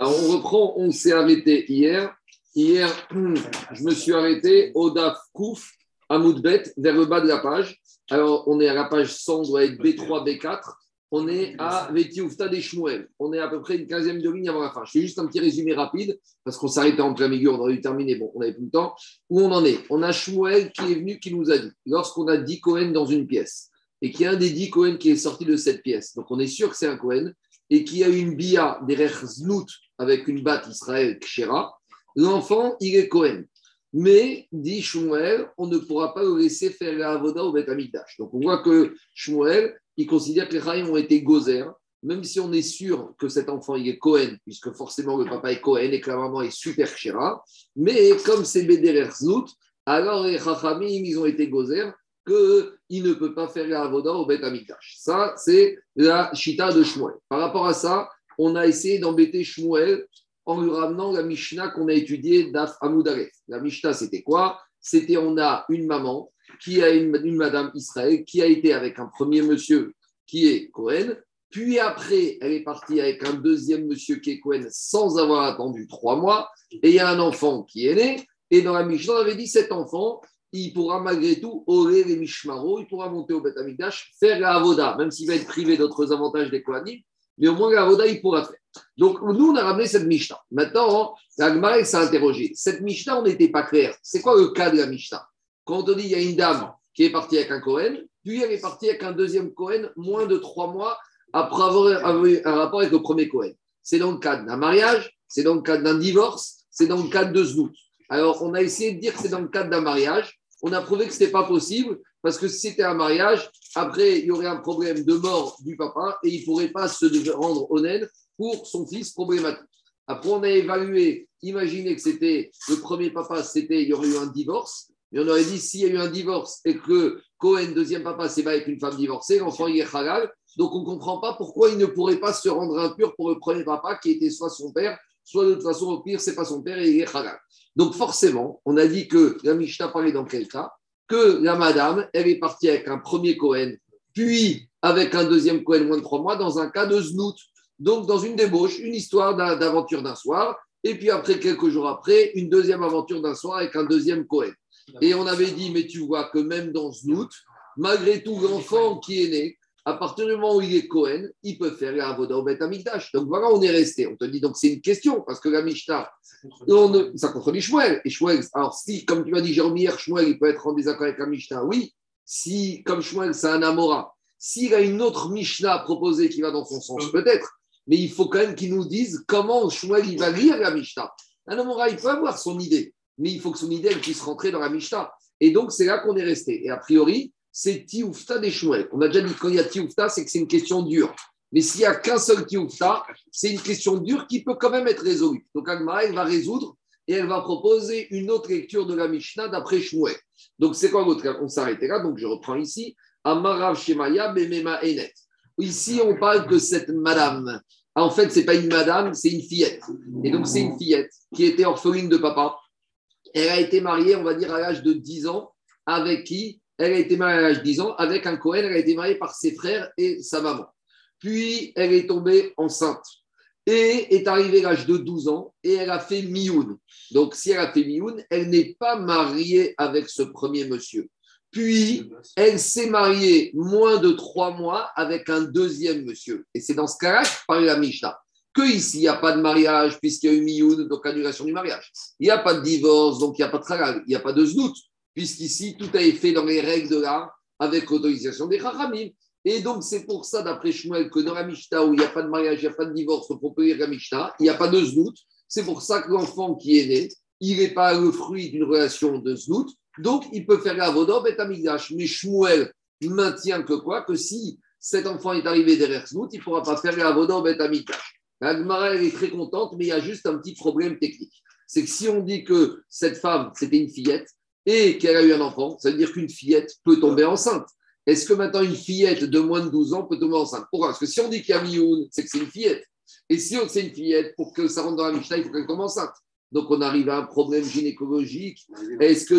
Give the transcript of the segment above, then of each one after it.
Alors, on reprend, on s'est arrêté hier. Hier, je me suis arrêté au DAF Kouf, à Moudbet, vers le bas de la page. Alors, on est à la page 100, on doit être B3, B4. On est à Vetiufta des Shmuel. On est à peu près une quinzième de ligne avant la fin. Je fais juste un petit résumé rapide, parce qu'on s'arrêtait en plein milieu, on aurait dû terminer, bon, on n'avait plus le temps. Où on en est? On a Shmuel qui est venu, qui nous a dit, lorsqu'on a dit Cohen dans une pièce, et qu'il y a un des dix Cohen qui est sorti de cette pièce, donc on est sûr que c'est un Cohen, et qu'il y a une bia derrière Znout avec une batte Israël Kshera, l'enfant, il est Cohen. Mais, dit Shmuel, on ne pourra pas le laisser faire la avoda au Beth Amikdash. Donc on voit que Shmuel, il considère que les Chaim ont été gozer, même si on est sûr que cet enfant il est Cohen, puisque forcément le papa est Cohen et que la maman est super Kshera. Mais comme c'est Bederer alors les Chachamim, ils ont été gozer qu'il ne peut pas faire la avoda au Beth Amikdash. Ça, c'est la chita de Shmuel. Par rapport à ça, on a essayé d'embêter Shmuel en lui ramenant la Mishnah qu'on a étudiée d'Af Amoudaref. La Mishnah, c'était quoi? C'était on a une maman qui a une, une, madame Israël qui a été avec un premier monsieur qui est Cohen, puis après, elle est partie avec un deuxième monsieur qui est Cohen sans avoir attendu trois mois, et il y a un enfant qui est né, et dans la Mishnah, on avait dit cet enfant, il pourra malgré tout orer les Mishmaro, il pourra monter au Beth Amikdash, faire la Avoda, même s'il va être privé d'autres avantages des Kohanim, mais au moins la Avoda, il pourra faire. Donc, nous, on a ramené cette Mishnah. Maintenant, la s'est interrogé. Cette Mishnah, on n'était pas clair. C'est quoi le cas de la Mishnah? Quand on dit il y a une dame qui est partie avec un Cohen, puis elle est partie avec un deuxième Cohen moins de trois mois après avoir eu un rapport avec le premier Cohen. C'est dans le cadre d'un mariage, c'est dans le cadre d'un divorce, c'est dans le cadre de Znout. Alors, on a essayé de dire que c'est dans le cadre d'un mariage on a prouvé que ce n'était pas possible parce que si c'était un mariage, après, il y aurait un problème de mort du papa et il ne pourrait pas se rendre honnête pour son fils problématique. Après, on a évalué, imaginez que c'était le premier papa, c'était il y aurait eu un divorce. Mais on aurait dit s'il y a eu un divorce et que Cohen, deuxième papa, pas avec une femme divorcée, l'enfant il est halal. Donc on ne comprend pas pourquoi il ne pourrait pas se rendre impur pour le premier papa qui était soit son père, soit de toute façon au pire, c'est pas son père et il est halal. Donc forcément, on a dit que la Mishnah parlait dans quel cas? Que la madame, elle est partie avec un premier Cohen, puis avec un deuxième Cohen moins de trois mois, dans un cas de znout. Donc dans une débauche, une histoire d'aventure d'un soir, et puis après, quelques jours après, une deuxième aventure d'un soir avec un deuxième Cohen. Et on avait dit, mais tu vois que même dans znout, malgré tout, l'enfant qui est né, à partir du moment où il est Cohen, il peut faire la Avoda au Beth Amikdash. Donc voilà, on est resté. On te dit donc c'est une question, parce que la Mishnah, ça contredit Shmuel. Et Shmuel, alors si, comme tu m'as dit Jérôme hier, Shmuel, il peut être en désaccord avec la Mishnah, oui. Si, comme Shmuel, c'est un Amora, s'il a une autre Mishnah proposée qui va dans son sens, peut-être. Mais il faut quand même qu'il nous dise comment Shmuel il va lire la Mishnah. Un Amora, il peut avoir son idée, mais il faut que son idée elle puisse rentrer dans la Mishnah. Et donc c'est là qu'on est resté. Et a priori, c'est Tioufta des Shmuel. On a déjà dit quand y a Tioufta, c'est que c'est une question dure. Mais s'il n'y a qu'un seul Tioufta, c'est une question dure qui peut quand même être résolue. Donc Agmara, elle va résoudre et elle va proposer une autre lecture de la Mishnah d'après Shmuel. Donc c'est quoi votre On s'arrêtait là, donc je reprends ici. Amarav Shemaya Bemema Enet. Ici, on parle que cette madame, en fait, ce n'est pas une madame, c'est une fillette. Et donc, c'est une fillette qui était orpheline de papa. Elle a été mariée, on va dire, à l'âge de 10 ans, avec qui elle a été mariée à l'âge de 10 ans avec un Cohen. Elle a été mariée par ses frères et sa maman. Puis, elle est tombée enceinte et est arrivée à l'âge de 12 ans et elle a fait mioun. Donc, si elle a fait mioun, elle n'est pas mariée avec ce premier monsieur. Puis, elle s'est mariée moins de trois mois avec un deuxième monsieur. Et c'est dans ce cas-là que parle la Mishnah. Que ici, il n'y a pas de mariage puisqu'il y a eu mioun, donc annulation du mariage. Il n'y a pas de divorce, donc il n'y a pas de travail. Il n'y a pas de znout puisqu'ici, tout a été fait dans les règles de l'art avec l'autorisation des Chachamim. Et donc, c'est pour ça, d'après Shmuel, que dans la Mishnah, où il n'y a pas de mariage, il n'y a pas de divorce, on peut lire la Mishnah, il n'y a pas de znout. C'est pour ça que l'enfant qui est né, il n'est pas le fruit d'une relation de znout. Donc, il peut faire la vodop et amigdash. Mais Shmuel maintient que quoi? Que si cet enfant est arrivé derrière znout, il ne pourra pas faire la vodop et amigdash. La Gemara, est très contente, mais il y a juste un petit problème technique. C'est que si on dit que cette femme, c'était une fillette, et qu'elle a eu un enfant, ça veut dire qu'une fillette peut tomber enceinte. Est-ce que maintenant une fillette de moins de 12 ans peut tomber enceinte? Pourquoi? Parce que si on dit qu'il y a Mioun, c'est que c'est une fillette. Et si on c'est une fillette, pour que ça rentre dans la Mishnah, il faut qu'elle tombe enceinte. Donc on arrive à un problème gynécologique. Est-ce que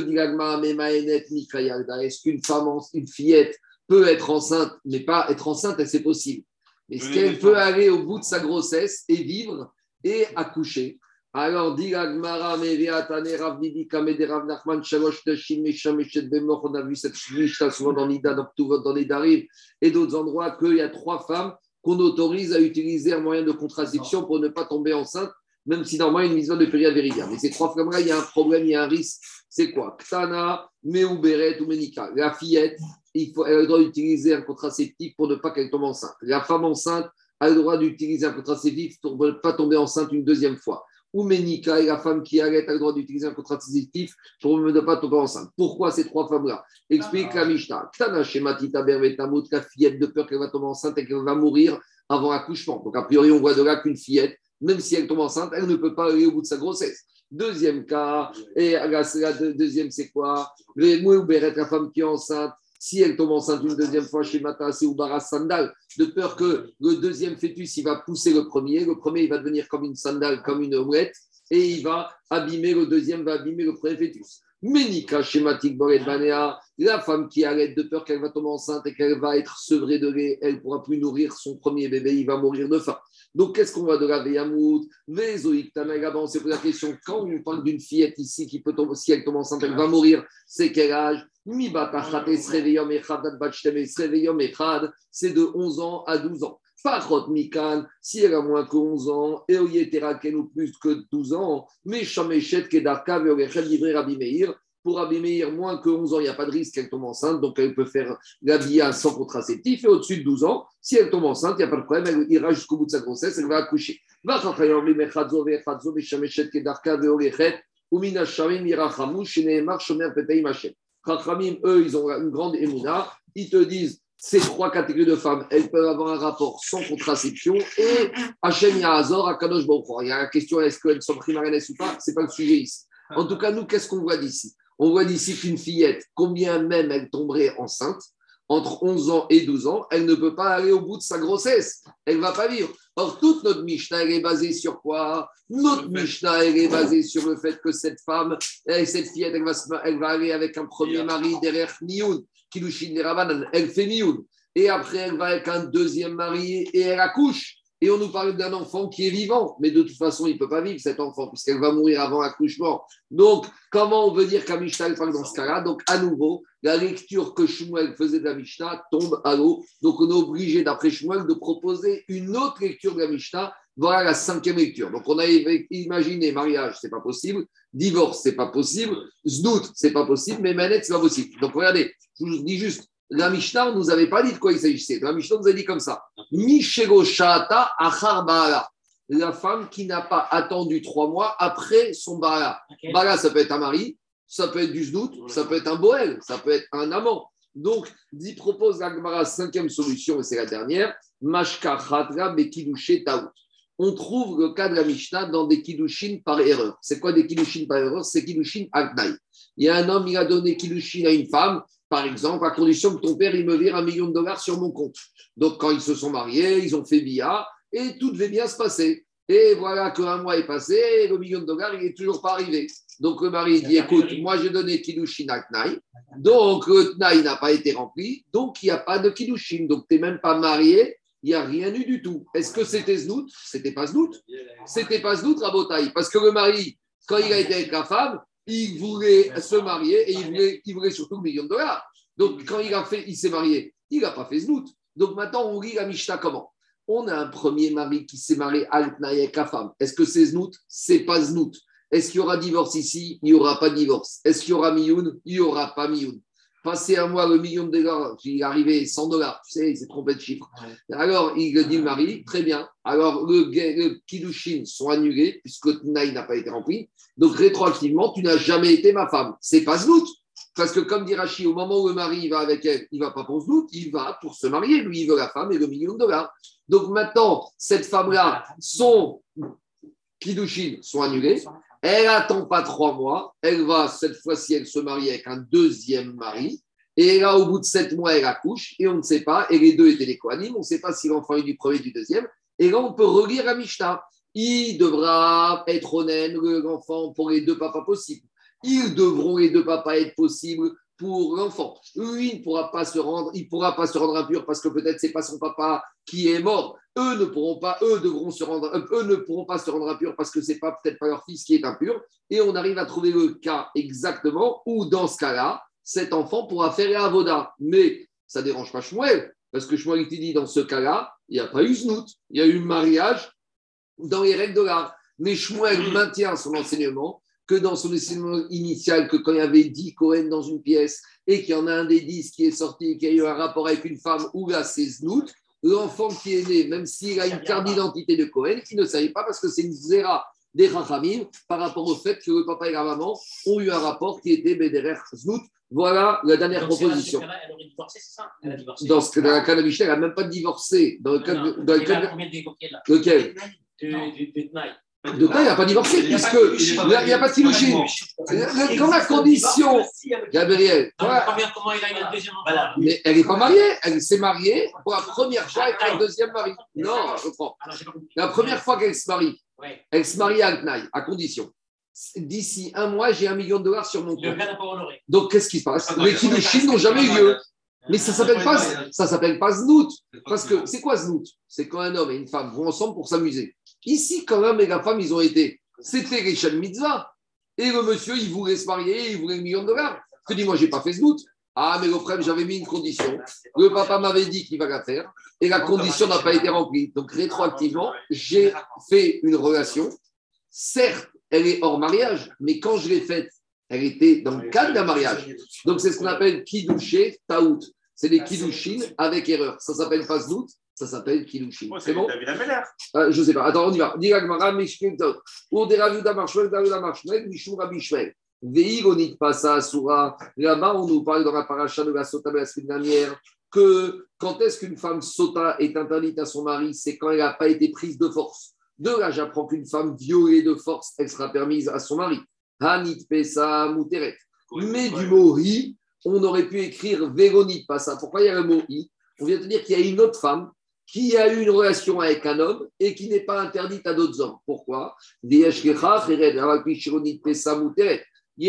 est-ce qu'une femme, une fillette peut être enceinte, mais pas être enceinte, c'est possible. Est-ce qu'elle peut aller au bout de sa grossesse et vivre et accoucher? Alors, dit Agmara, Meviatane, Rav Didi, Kamede, Rav Nachman, Shalosh, Tashim, Mesham, Meshet, Bemor, on a vu cette Mishnah souvent dans Nida, dans Ktuvot, dans les Darim, et d'autres endroits, qu'il y a trois femmes qu'on autorise à utiliser un moyen de contraception pour ne pas tomber enceinte, même si normalement une mission de période véridienne. Mais ces trois femmes-là, il y a un problème, il y a un risque. C'est quoi? Ktana, Meuberet ou Menika. La fillette, elle a le droit d'utiliser un contraceptif pour ne pas qu'elle tombe enceinte. La femme enceinte a le droit d'utiliser un contraceptif pour ne pas tomber enceinte une deuxième fois ou Ménika et la femme qui arrête a le droit d'utiliser un contraceptif pour ne pas tomber enceinte. Pourquoi ces trois femmes-là? Explique la Mishnah. Tana Shematita Bervetamut, la fillette de peur qu'elle va tomber enceinte et qu'elle va mourir avant l'accouchement. Donc, a priori, on voit de là qu'une fillette, même si elle tombe enceinte, elle ne peut pas aller au bout de sa grossesse. Deuxième cas, et la, deuxième, c'est quoi? La femme qui est enceinte, si elle tombe enceinte une deuxième fois chez Matase ou Baras Sandal, de peur que le deuxième fœtus, il va pousser le premier, le premier, il va devenir comme une sandale, comme une omelette, et il va abîmer, le deuxième va abîmer le premier fœtus. Ménika schématique Banea, la femme qui arrête de peur qu'elle va tomber enceinte et qu'elle va être sevrée de lait, elle ne pourra plus nourrir son premier bébé, il va mourir de faim. Donc, qu'est-ce qu'on va de la Veyamout Vézoïk Tanaïga, on s'est la question quand on parle d'une fillette ici qui peut tomber, si elle tombe enceinte, elle va mourir, c'est quel âge? C'est de 11 ans à 12 ans. Parot Mikan, si elle a moins que 11 ans, et Oyeteraken ou plus que 12 ans, mais Shameshet Kedarka Veorechel livré Rabbi Meir. Pour Rabbi moins que 11 ans, il n'y a pas de risque qu'elle tombe enceinte, donc elle peut faire la via sans contraceptif. Et au-dessus de 12 ans, si elle tombe enceinte, il n'y a pas de problème, elle ira jusqu'au bout de sa grossesse, elle va accoucher. Chachamim, eux, ils ont une grande émouna. Ils te disent, ces trois catégories de femmes, elles peuvent avoir un rapport sans contraception et Hachem Yahazor à Kadosh Il y a la question, est-ce qu'elles sont primariennes ou pas? Ce n'est pas le sujet ici. En tout cas, nous, qu'est-ce qu'on voit d'ici? On voit d'ici qu'une fillette, combien même elle tomberait enceinte, entre 11 ans et 12 ans, elle ne peut pas aller au bout de sa grossesse. Elle ne va pas vivre. Or, toute notre Mishnah, elle est basée sur quoi? Notre Mishnah, elle est basée sur le fait que cette femme, cette fillette, elle va, elle va aller avec un premier mari derrière Mioun, Kilushin elle fait Mioun. Et après, elle va avec un deuxième mari et elle accouche. Et on nous parle d'un enfant qui est vivant, mais de toute façon, il ne peut pas vivre cet enfant, puisqu'elle va mourir avant l'accouchement. Donc, comment on veut dire qu'un Mishnah parle dans ce cas-là? Donc, à nouveau, la lecture que Shmuel faisait de la Mishnah tombe à l'eau. Donc, on est obligé, d'après Shmuel, de proposer une autre lecture de la Mishnah. Voilà la cinquième lecture. Donc, on a imaginé mariage, c'est pas possible. Divorce, c'est pas possible. Znout, c'est pas possible. Mais Manet, c'est pas possible. Donc, regardez, je vous dis juste, la Mishnah ne nous avait pas dit de quoi il s'agissait. La Mishnah nous a dit comme ça Achar Baala. La femme qui n'a pas attendu trois mois après son Baala. Baala, ça peut être un mari, ça peut être du Zdout, ça peut être un Boel, ça peut être un amant. Donc, dit propose la cinquième solution, et c'est la dernière Mashka Bekidushe Taout. On trouve le cas de la Mishnah dans des Kidushin par erreur. C'est quoi des Kidushin par erreur? C'est Kidushin Agnaï. Il y a un homme, il a donné Kidushin à une femme, par exemple, à condition que ton père, il me vire un million de dollars sur mon compte. Donc, quand ils se sont mariés, ils ont fait bia et tout devait bien se passer. Et voilà qu'un mois est passé et le million de dollars, il n'est toujours pas arrivé. Donc, le mari dit Écoute, moi, j'ai donné Kiddushin à Knaï. Donc, le Knaï n'a pas été rempli. Donc, il n'y a pas de Kiddushin. Donc, tu n'es même pas marié. Il n'y a rien eu du tout. Est-ce que c'était Znout? C'était pas Znout. C'était pas Znout, Rabotaï. Parce que le mari, quand il a été avec la femme, il voulait se marier et il voulait, il voulait surtout le million de dollars. Donc, quand il a fait, il s'est marié, il n'a pas fait Znout. Donc, maintenant, on lit la Mishnah comment? On a un premier mari qui s'est marié avec la femme. Est-ce que c'est Znout? C'est pas Znout. Est-ce qu'il y aura divorce ici? Il n'y aura pas de divorce. Est-ce qu'il y aura Mioun? Il n'y aura pas Mioun. Passer un mois le million de dollars, il est arrivé 100 dollars, tu sais, il s'est trompé de chiffre. Alors, il dit le mari, très bien. Alors, le, le Kidushin sont annulés puisque Tnaï n'a pas été rempli. Donc, rétroactivement, tu n'as jamais été ma femme. C'est pas Znout. Parce que, comme dit Rachid, au moment où le mari va avec elle, il ne va pas pour Znout, il va pour se marier. Lui, il veut la femme et le million de dollars. Donc, maintenant, cette femme-là, son Kidushin sont annulés. Elle n'attend pas trois mois. Elle va, cette fois-ci, elle se marie avec un deuxième mari. Et là, au bout de sept mois, elle accouche. Et on ne sait pas. Et les deux étaient les coanimes. On ne sait pas si l'enfant est du premier ou du deuxième. Et là, on peut relire à Mishnah il devra être honnête, l'enfant, pour les deux papas possibles. Ils devront, les deux papas, être possibles pour l'enfant. Lui, il ne pourra pas se rendre, il pourra pas se rendre impur parce que peut-être c'est pas son papa qui est mort. Eux ne pourront pas, eux devront se rendre, eux ne pourront pas se rendre impurs parce que c'est pas peut-être pas leur fils qui est impur. Et on arrive à trouver le cas exactement où dans ce cas-là, cet enfant pourra faire avoda. Mais ça dérange pas Shmuel parce que Shmuel te dit dans ce cas-là, il n'y a pas eu znout, il y a eu mariage dans les règles de l'art. Mais Shmuel maintient son enseignement que dans son enseignement initial, que quand il y avait 10 Cohen dans une pièce et qu'il y en a un des 10 qui est sorti et qui a eu un rapport avec une femme où là c'est Znout, l'enfant qui est né, même s'il a une carte d'identité de Cohen, il ne savait pas parce que c'est une zéra des Rachamim par rapport au fait que le papa et la maman ont eu un rapport qui était Bederer Znout. Voilà la dernière proposition. Dans elle aurait divorcé, c'est ça? Elle a divorcé. Dans ce dans le cas elle n'a même pas divorcé. Dans le cas de- dans le cas de- combien de décoquets, là De quoi il n'a pas divorcé, puisque il n'y a pas de kilouchine. Quand la condition, Gabriel, mais elle n'est pas mariée, elle s'est mariée pour la première fois avec un deuxième mari. Non, je comprends. Ah. La première fois qu'elle se marie, elle se marie à Tnaï, à condition. D'ici un mois, j'ai un million de dollars sur mon compte. Donc, qu'est-ce qui se passe Les kilouchines n'ont jamais eu lieu. Mais ça s'appelle pas, ça s'appelle pas znout. Parce que c'est quoi znout? C'est quand un homme et une femme vont ensemble pour s'amuser. Ici, quand l'homme et la femme, ils ont été. C'était les Mitzvah. Et le monsieur, il voulait se marier, il voulait un million de dollars. Je dis, moi, j'ai pas fait znout. Ah, mais le frère, j'avais mis une condition. Le papa m'avait dit qu'il va la faire. Et la condition n'a pas été remplie. Donc, rétroactivement, j'ai fait une relation. Certes, elle est hors mariage, mais quand je l'ai faite, elle était dans le cadre d'un mariage. Donc, c'est ce qu'on appelle kidouché, taout. C'est des kiddouchines avec erreur. Ça s'appelle pas znout, ça s'appelle kiddouchine. c'est bon. Euh, Je sais pas. Attends, on y va. Ou des Marshmel, Marshmel, Shmuel. Veigonit Pasa Asura. Là-bas, on nous parle dans la paracha de la Sota de la semaine dernière que quand est-ce qu'une femme Sota est interdite à son mari, c'est quand elle n'a pas été prise de force. De là, j'apprends qu'une femme violée de force, elle sera permise à son mari. Hanit. Mais du mot hi, on aurait pu écrire Véronite, pas ça. Pourquoi il y a le mot hi On vient de dire qu'il y a une autre femme qui a eu une relation avec un homme et qui n'est pas interdite à d'autres hommes. Pourquoi? Il y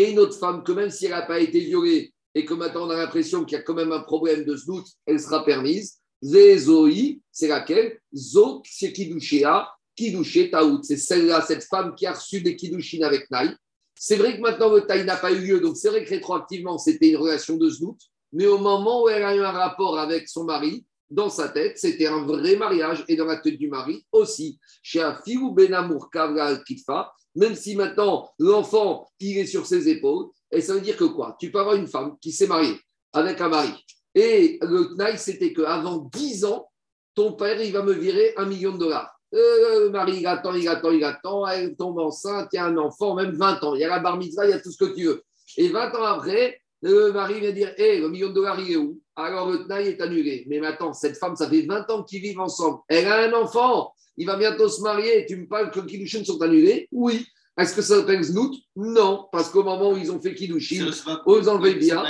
a une autre femme que même si elle n'a pas été violée et que maintenant on a l'impression qu'il y a quand même un problème de doute, elle sera permise. C'est laquelle? Zo, c'est Kidushéa, Kidouché Taout. C'est celle-là, cette femme qui a reçu des Kidushin avec Naï. C'est vrai que maintenant le taille n'a pas eu lieu, donc c'est vrai que rétroactivement c'était une relation de znout, mais au moment où elle a eu un rapport avec son mari, dans sa tête, c'était un vrai mariage et dans la tête du mari aussi. Chez Afilou Benamour Kavla Kitfa, même si maintenant l'enfant il est sur ses épaules, et ça veut dire que quoi? Tu peux avoir une femme qui s'est mariée avec un mari, et le tnaï c'était qu'avant 10 ans, ton père il va me virer un million de dollars. Euh, le mari, il attend, il attend, il attend, elle tombe enceinte, il y a un enfant, même 20 ans, il y a la bar mitzvah, il y a tout ce que tu veux. Et 20 ans après, le mari vient dire Hé, le million de dollars, il est où? Alors le tnaï est annulé. Mais maintenant, cette femme, ça fait 20 ans qu'ils vivent ensemble. Elle a un enfant, il va bientôt se marier. Tu me parles que Kiddushin sont annulés? Oui. Est-ce que ça s'appelle Znout Non, parce qu'au moment où ils ont fait Kiddushin, aux enlevés bien,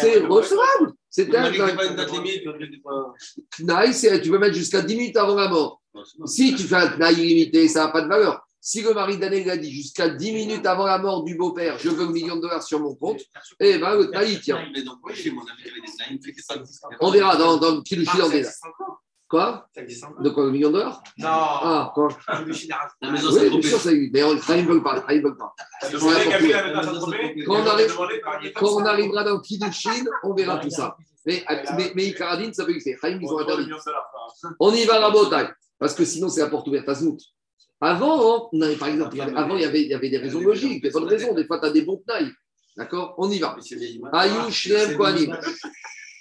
c'est recevable. C'était un c'est- tu peux mettre jusqu'à 10 minutes avant la mort. Si tu fais un Knaï illimité, ça n'a pas de valeur. Si le mari d'année a dit jusqu'à 10 minutes avant la mort du beau-père, je veux un million de dollars sur mon compte, eh ben le il tient. Mais donc, oui, chez mon ami, il y avait des naïms, fait que ça existe encore. On verra dans, dans le en ça détail. existe encore. Quoi Ça existe encore. De quoi, le million de dollars Non. Ah, quoi. La maison Oui, bien sûr, ça existe. Mais on- Khaïm ne veut pas. Khaïm veut pas. Quand on arrivera dans le Kiddushin, on verra tout ça. Mais, mais, mais Icaradine, ça peut exister. Khaïm, ils ont interdit. le. On y va à la bataille. Parce que sinon, c'est la porte ouverte à Znout. Avant, hein, on avait, par exemple, il y avait- avant, il y, avait, il y avait des raisons logiques, des bonnes raisons. Des fois, tu as des bons tenailles. D'accord? On y va. Shem, Kohanim.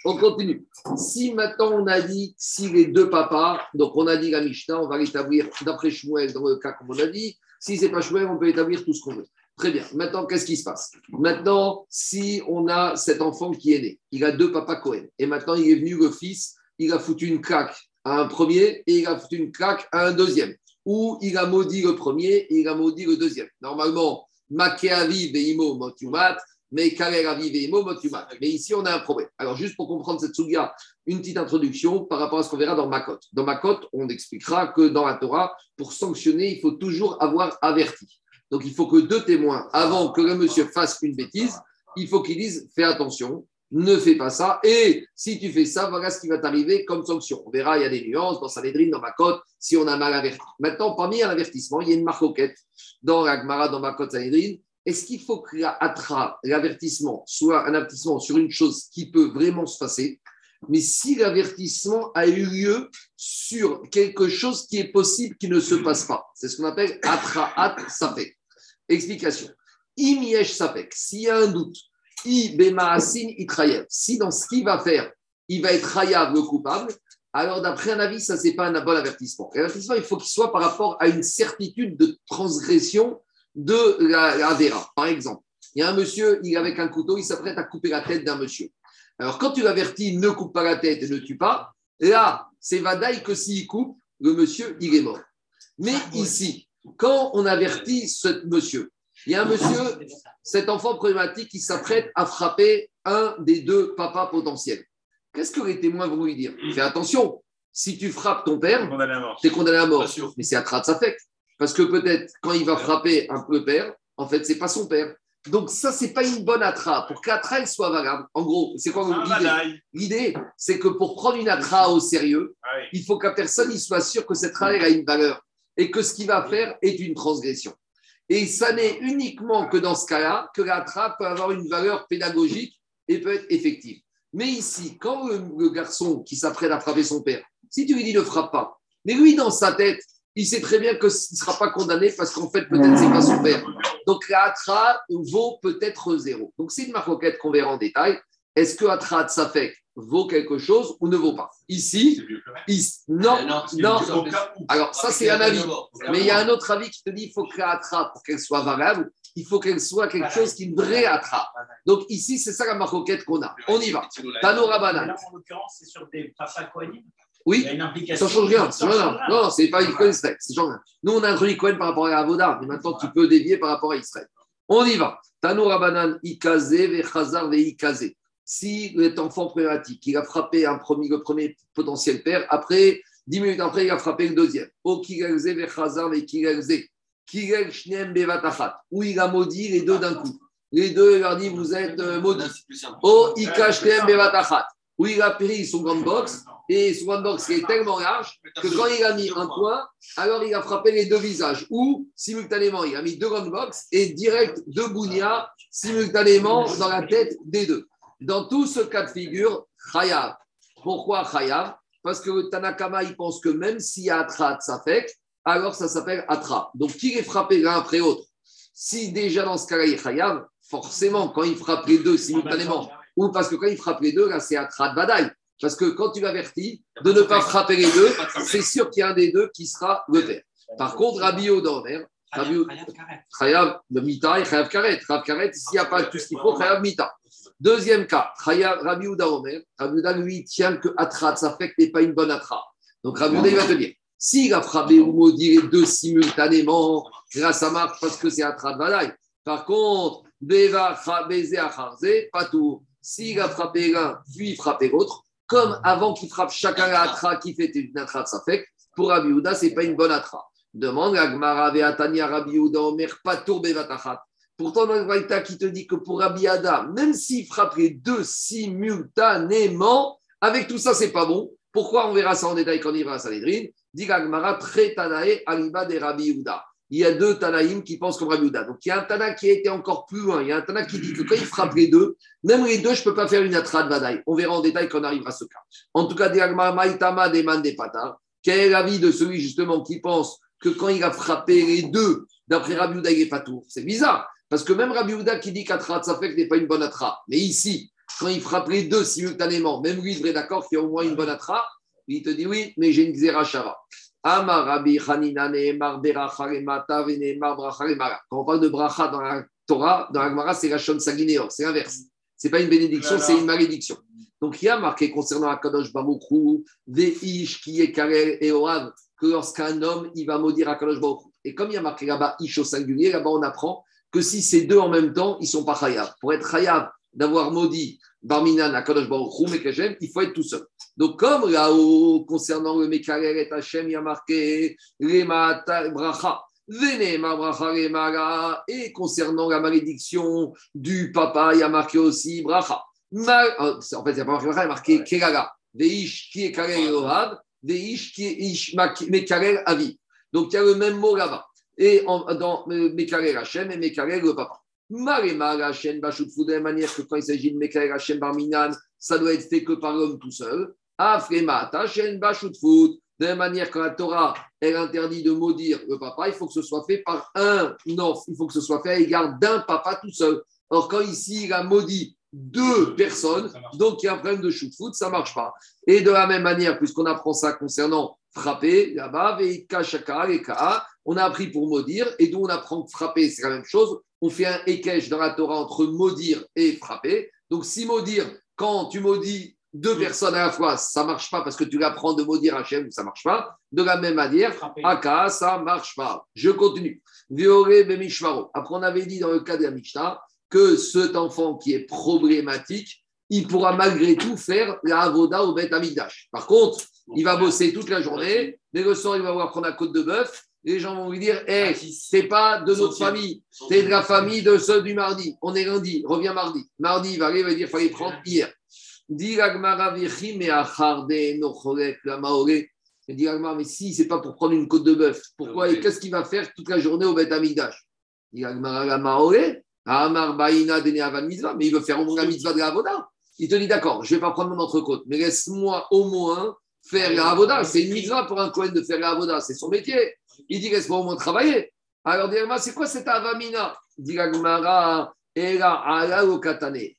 On continue. Si maintenant on a dit, si les deux papas, donc on a dit la Mishnah, on va l'établir d'après Shmuel dans le cas comme on a dit. Si c'est pas Shmuel, on peut établir tout ce qu'on veut. Très bien. Maintenant, qu'est-ce qui se passe? Maintenant, si on a cet enfant qui est né, il a deux papas Cohen, et maintenant il est venu le fils, il a foutu une claque à un premier et il a foutu une claque à un deuxième. Ou il a maudit le premier et il a maudit le deuxième. Normalement, Makeavi Veimo Motumat, mais Kaleravi Veimo Motumat. Mais ici, on a un problème. Alors, juste pour comprendre cette souga, une petite introduction par rapport à ce qu'on verra dans Makot. Dans Makot, on expliquera que dans la Torah, pour sanctionner, il faut toujours avoir averti. Donc, il faut que deux témoins, avant que le monsieur fasse une bêtise, il faut qu'ils disent fais attention, ne fais pas ça. Et si tu fais ça, voilà ce qui va t'arriver comme sanction. On verra, il y a des nuances dans Sanhedrin, dans Makot, si on a mal averti. Maintenant, parmi un avertissement, il y a une marcoquette dans la Gemara, dans Makot Sanhedrin. Est-ce qu'il faut que l'avertissement, soit un avertissement sur une chose qui peut vraiment se passer? Mais si l'avertissement a eu lieu sur quelque chose qui est possible qui ne se passe pas, c'est ce qu'on appelle atraat sapek. Explication. Imiesh sapek, s'il y a un doute, i bemaasin itrayev, si dans ce qu'il va faire, il va être rayab le coupable, alors d'après un avis, ça c'est pas un bon avertissement. L'avertissement, il faut qu'il soit par rapport à une certitude de transgression de la, la vera. Par exemple, il y a un monsieur, il est avec un couteau, il s'apprête à couper la tête d'un monsieur. Alors, quand tu l'avertis, ne coupe pas la tête et ne tue pas, là, c'est Vadaï que s'il coupe, le monsieur, il est mort. Mais ici, quand on avertit ce monsieur, il y a un monsieur, cet enfant problématique, qui s'apprête à frapper un des deux papas potentiels. Qu'est-ce que les témoins vont lui dire? Fais attention, si tu frappes ton père, tu es condamné à mort. Mais c'est à de sa fête. Parce que peut-être, quand il va frapper un peu le père, en fait, c'est pas son père. Donc, ça, c'est pas une bonne atra. Pour qu'atra soit valable, en gros, c'est quoi l'idée? L'idée, c'est que pour prendre une atra au sérieux, Ah oui. il faut que la personne il soit sûr que cette elle a une valeur et que ce qu'il va faire est une transgression. Et ça n'est uniquement que dans ce cas-là que l'atra peut avoir une valeur pédagogique et peut être effective. Mais ici, quand le, garçon qui s'apprête à frapper son père, si tu lui dis ne frappe pas, mais lui, dans sa tête, il sait très bien qu'il ne sera pas condamné parce qu'en fait, peut-être c'est pas son père. Donc la Atra vaut peut-être zéro. Donc c'est une maroquette qu'on verra en détail. Est-ce que Atra Safek vaut quelque chose ou ne vaut pas Ici, ici- non, non. Alors ça c'est un avis. Mais il y a un autre avis qui te dit qu'il faut que la Atra, pour qu'elle soit valable, il faut qu'elle soit quelque chose qui vraie Atra. Donc ici, c'est ça la maroquette qu'on a. On y va. Tano Mais Rabanan. Là, en l'occurrence, c'est sur des papas Kohanim. Il Oui, y a une implication. Ça change rien. Ça Non, change non, c'est pas une rien. Nous, on a introduit Cohen par rapport à Avoda, mais maintenant tu peux dévier par rapport à Israël. On y va. Tano Rabanan, Ikaze, Vechazar, Veikaze. Si cet enfant problématique, il a frappé un premier, le premier potentiel père, après, dix minutes après, il a frappé le deuxième. O Bevatachat. Où il a maudit les deux d'un coup. Les deux, il leur dit, vous êtes euh, maudits. Oh, Ikashtem Bevatachat. Où il a pris son grande box et son grande box est tellement large que quand il a mis un point, alors il a frappé les deux visages. Ou simultanément, il a mis deux grandes box et direct deux bougnats simultanément dans la tête des deux. Dans tout ce cas de figure, Chayav. Pourquoi Chayav? Parce que Tanakama, il pense que même s'il y a Atra Tsafek, alors ça s'appelle Atra. Donc, qui est frappé l'un après l'autre? Si déjà dans ce cas-là, il est Chayav, forcément, quand il frappe les deux simultanément, ou parce que quand il frappe les deux, là, c'est Atra de Badaï. Parce que quand tu l'avertis de ne pas frapper les deux, c'est sûr qu'il y a un des deux qui sera le père. Par contre, Rabbi Odomer, Rabbi Chayav Mita et Chayav Karet. Chayav Karet, s'il n'y a pas tout ce qu'il faut, Chayav Mita. Deuxième cas, Chayav Rabbi Ouda Omer. Rabbi Ouda, lui, tient que Atra, ça fait que n'est pas une bonne Atra. Donc Rabbi Ouda, il va te dire, s'il a frappé ou maudit les deux simultanément, là, ça marche parce que c'est Atra de Badaï. Par contre, Beva, Beze, Acharze, pas tout. S'il a frappé l'un, puis frappé l'autre, comme avant qu'il frappe chacun la Atra qui fait une Atra de sa fait, pour Rabbi Ouda, ce n'est pas une bonne Atra. Demande à Gmara Veatania Rabbi Ouda Omer Patour Bevatachat. Pourtant, dans le qui te dit que pour Rabbi Ada, même s'il frappe les deux simultanément, avec tout ça, c'est pas bon. Pourquoi On verra ça en détail quand on ira à Sanhedrin? Dit Gmara Tre Tanae Aliba de Rabbi. Il y a deux Tanaïm qui pensent comme Rabbi Ouda. Donc il y a un Tana qui a été encore plus loin. Il y a un Tana qui dit que quand il frappe les deux, même les deux, je ne peux pas faire une atra de Vadaï. On verra en détail quand on arrivera à ce cas. En tout cas, dit Gmara Maïtama de. Quel est l'avis de celui justement qui pense que quand il a frappé les deux, d'après Rabbi Ouda, il n'est pas C'est bizarre. Parce que même Rabbi Ouda qui dit qu'Atra Tsafek n'est pas une bonne Atra. Mais ici, quand il frappe les deux simultanément, même lui, il devrait d'accord qu'il y a au moins une bonne Atra. Il te dit oui, mais j'ai une Xera Shava. Amar Rabbi Hanina. Quand on parle de Bracha dans la Torah, dans la Gemara, c'est la Shon Sagineor. C'est l'inverse. C'est pas une bénédiction, c'est une malédiction. Donc il y a marqué concernant Akadosh Baruchou, Veish qui est Karel et Orav, que lorsqu'un homme, il va maudire Akadosh Baruchou. Et comme il y a marqué là-bas Ish au singulier, là-bas on apprend que si c'est deux en même temps, ils sont pas chayav. Pour être chayav, d'avoir maudit Barminan, Akadosh Baruch il faut être tout seul. Donc, comme là-haut, concernant le Mekarel et Hachem, il y a marqué Rema Bracha, Bracha et concernant la malédiction du papa, il y a marqué aussi Bracha. C'est- En fait, il n'y a pas marqué Macha, il y a marqué Kerala. Veish qui est Veish qui est Ish Avi. Donc il y a le même mot là-bas. Et en- dans euh, Mekarel Hachem et Mekarel le papa. Marema Hachem Bashutfou, de la même manière que quand il s'agit de Mekarel Hachem Barminan, ça doit être fait que par l'homme tout seul. Afrema Hachem Bashutfou, de la même manière que la Torah, elle interdit de maudire le papa, il faut que ce soit fait par un enfant, il faut que ce soit fait à l'égard d'un papa tout seul. Or, quand ici, il a maudit deux personnes, donc il y a un problème de shoot foot, ça ne marche pas. Et de la même manière, puisqu'on apprend ça concernant frapper, là-bas, Veika, Shaka, Eka, on a appris pour maudire, et d'où on apprend que frapper, c'est la même chose. On fait un ékèche dans la Torah entre maudire et frapper. Donc, si maudire, quand tu maudis deux personnes à la fois, ça ne marche pas parce que tu l'apprends de maudire Hachem, ça ne marche pas. De la même manière. Aka, ça ne marche pas. Je continue. Après, on avait dit dans le cas de la Mishnah que cet enfant qui est problématique, il pourra malgré tout faire la avoda au Beth Amigdash. Par contre, il va bosser toute la journée, mais le soir, il va voir prendre la côte de bœuf. Les gens vont lui dire Hé, c'est pas de notre famille, c'est de la famille de ceux du mardi. On est lundi, reviens mardi. Mardi, il va aller, il va dire fallait prendre hier. Dit mais acharde, nocholek, la maoré. Il dit la Gemara, mais si, c'est pas pour prendre une côte de bœuf. Pourquoi Et qu'est-ce qu'il va faire toute la journée au Beth Amigdash Dit Amar Baïna, Mitzvah, mais il veut faire au moins la mitzvah de la avoda. Il te dit d'accord, je vais pas prendre mon entrecôte, mais laisse-moi au moins faire la avoda. C'est une mitzvah pour un Cohen de faire la avoda, c'est son métier. Il dit laisse-moi au moins travailler? Alors, Gemara, c'est quoi cette avamina? Dit la Gemara, Ela ala lo katane,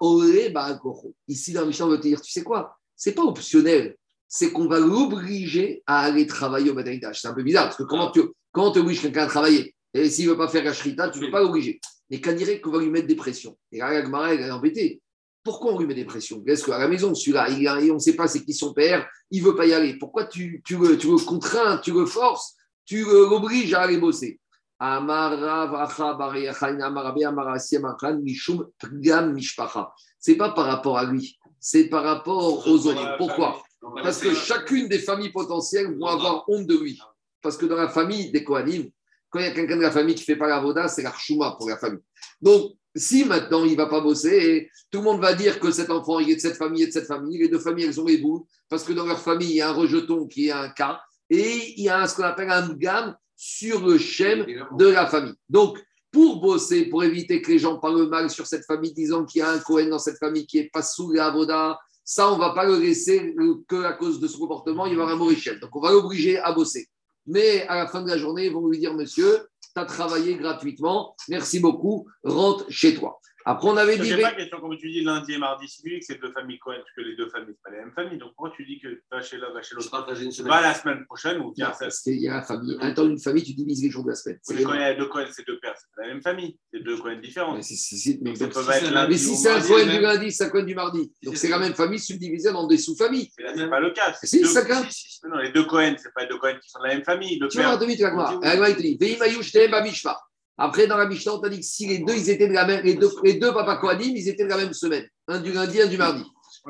ore ba'akocho. Ici, dans Mishnah, on veut te dire, tu sais quoi? C'est pas optionnel. C'est qu'on va l'obliger à aller travailler au Bataïdash. C'est un peu bizarre, parce que comment tu comment obliges quelqu'un à travailler? Et s'il ne veut pas faire la shrita, tu ne peux pas l'obliger. Mais qu'à dirait qu'on va lui mettre des pressions? Et là, la elle est embêtée. Pourquoi on lui met des pressions? Est-ce qu'à la maison, celui-là, et on ne sait pas c'est qui son père, il ne veut pas y aller. Pourquoi tu, tu, le, tu le contrains, tu le forces, tu l'obliges à aller bosser c'est pas par rapport à lui, c'est par rapport aux autres. Pourquoi? Parce que chacune des familles potentielles vont avoir honte de lui. Parce que dans la famille des Kohanim, quand il y a quelqu'un de la famille qui ne fait pas la voda, c'est l'archouma pour la famille. Donc, si maintenant il ne va pas bosser, tout le monde va dire que cet enfant il est de cette famille et de cette famille, les deux familles elles ont les parce que dans leur famille il y a un rejeton qui est un cas, et il y a un- ce qu'on appelle un gamme sur le schéma de la famille. Donc, pour bosser, pour éviter que les gens parlent mal sur cette famille, disant qu'il y a un Cohen dans cette famille qui n'est pas sous la Avoda, ça, on ne va pas le laisser que à cause de ce comportement, il va avoir un mauvais chef. Donc, on va l'obliger à bosser. Mais à la fin de la journée, ils vont lui dire, monsieur, tu as travaillé gratuitement, merci beaucoup, rentre chez toi. Après, on avait dit. C'est pas question, comme tu dis, lundi et mardi civique, c'est deux familles Cohen, parce que les deux familles, c'est pas les mêmes familles. Donc pourquoi tu dis que va chez l'un, va chez l'autre. Va la semaine prochaine ou viens parce qu'il y a la famille. Un temps d'une famille, tu divises les jours de la semaine. C'est Oui, Quand il y a deux Cohen, c'est deux pères, c'est pas la même famille. C'est deux Cohen différents. Mais si- Ça pas c'est un- c'est Cohen même. du lundi, c'est un Cohen du mardi. Donc c'est la même famille subdivisée dans des sous-familles. Mais là, c'est pas le cas. c'est Si, chacun. Non, les deux Cohen, c'est pas deux Cohen qui sont de la même famille. Tu vois, la dit oui. La Gemara, il te dit. Après, dans la Mishnah, on t'a dit que si les deux, ils étaient de la même, les deux, les deux papas Kohanim, ils étaient de la même semaine. Un du lundi, un du mardi.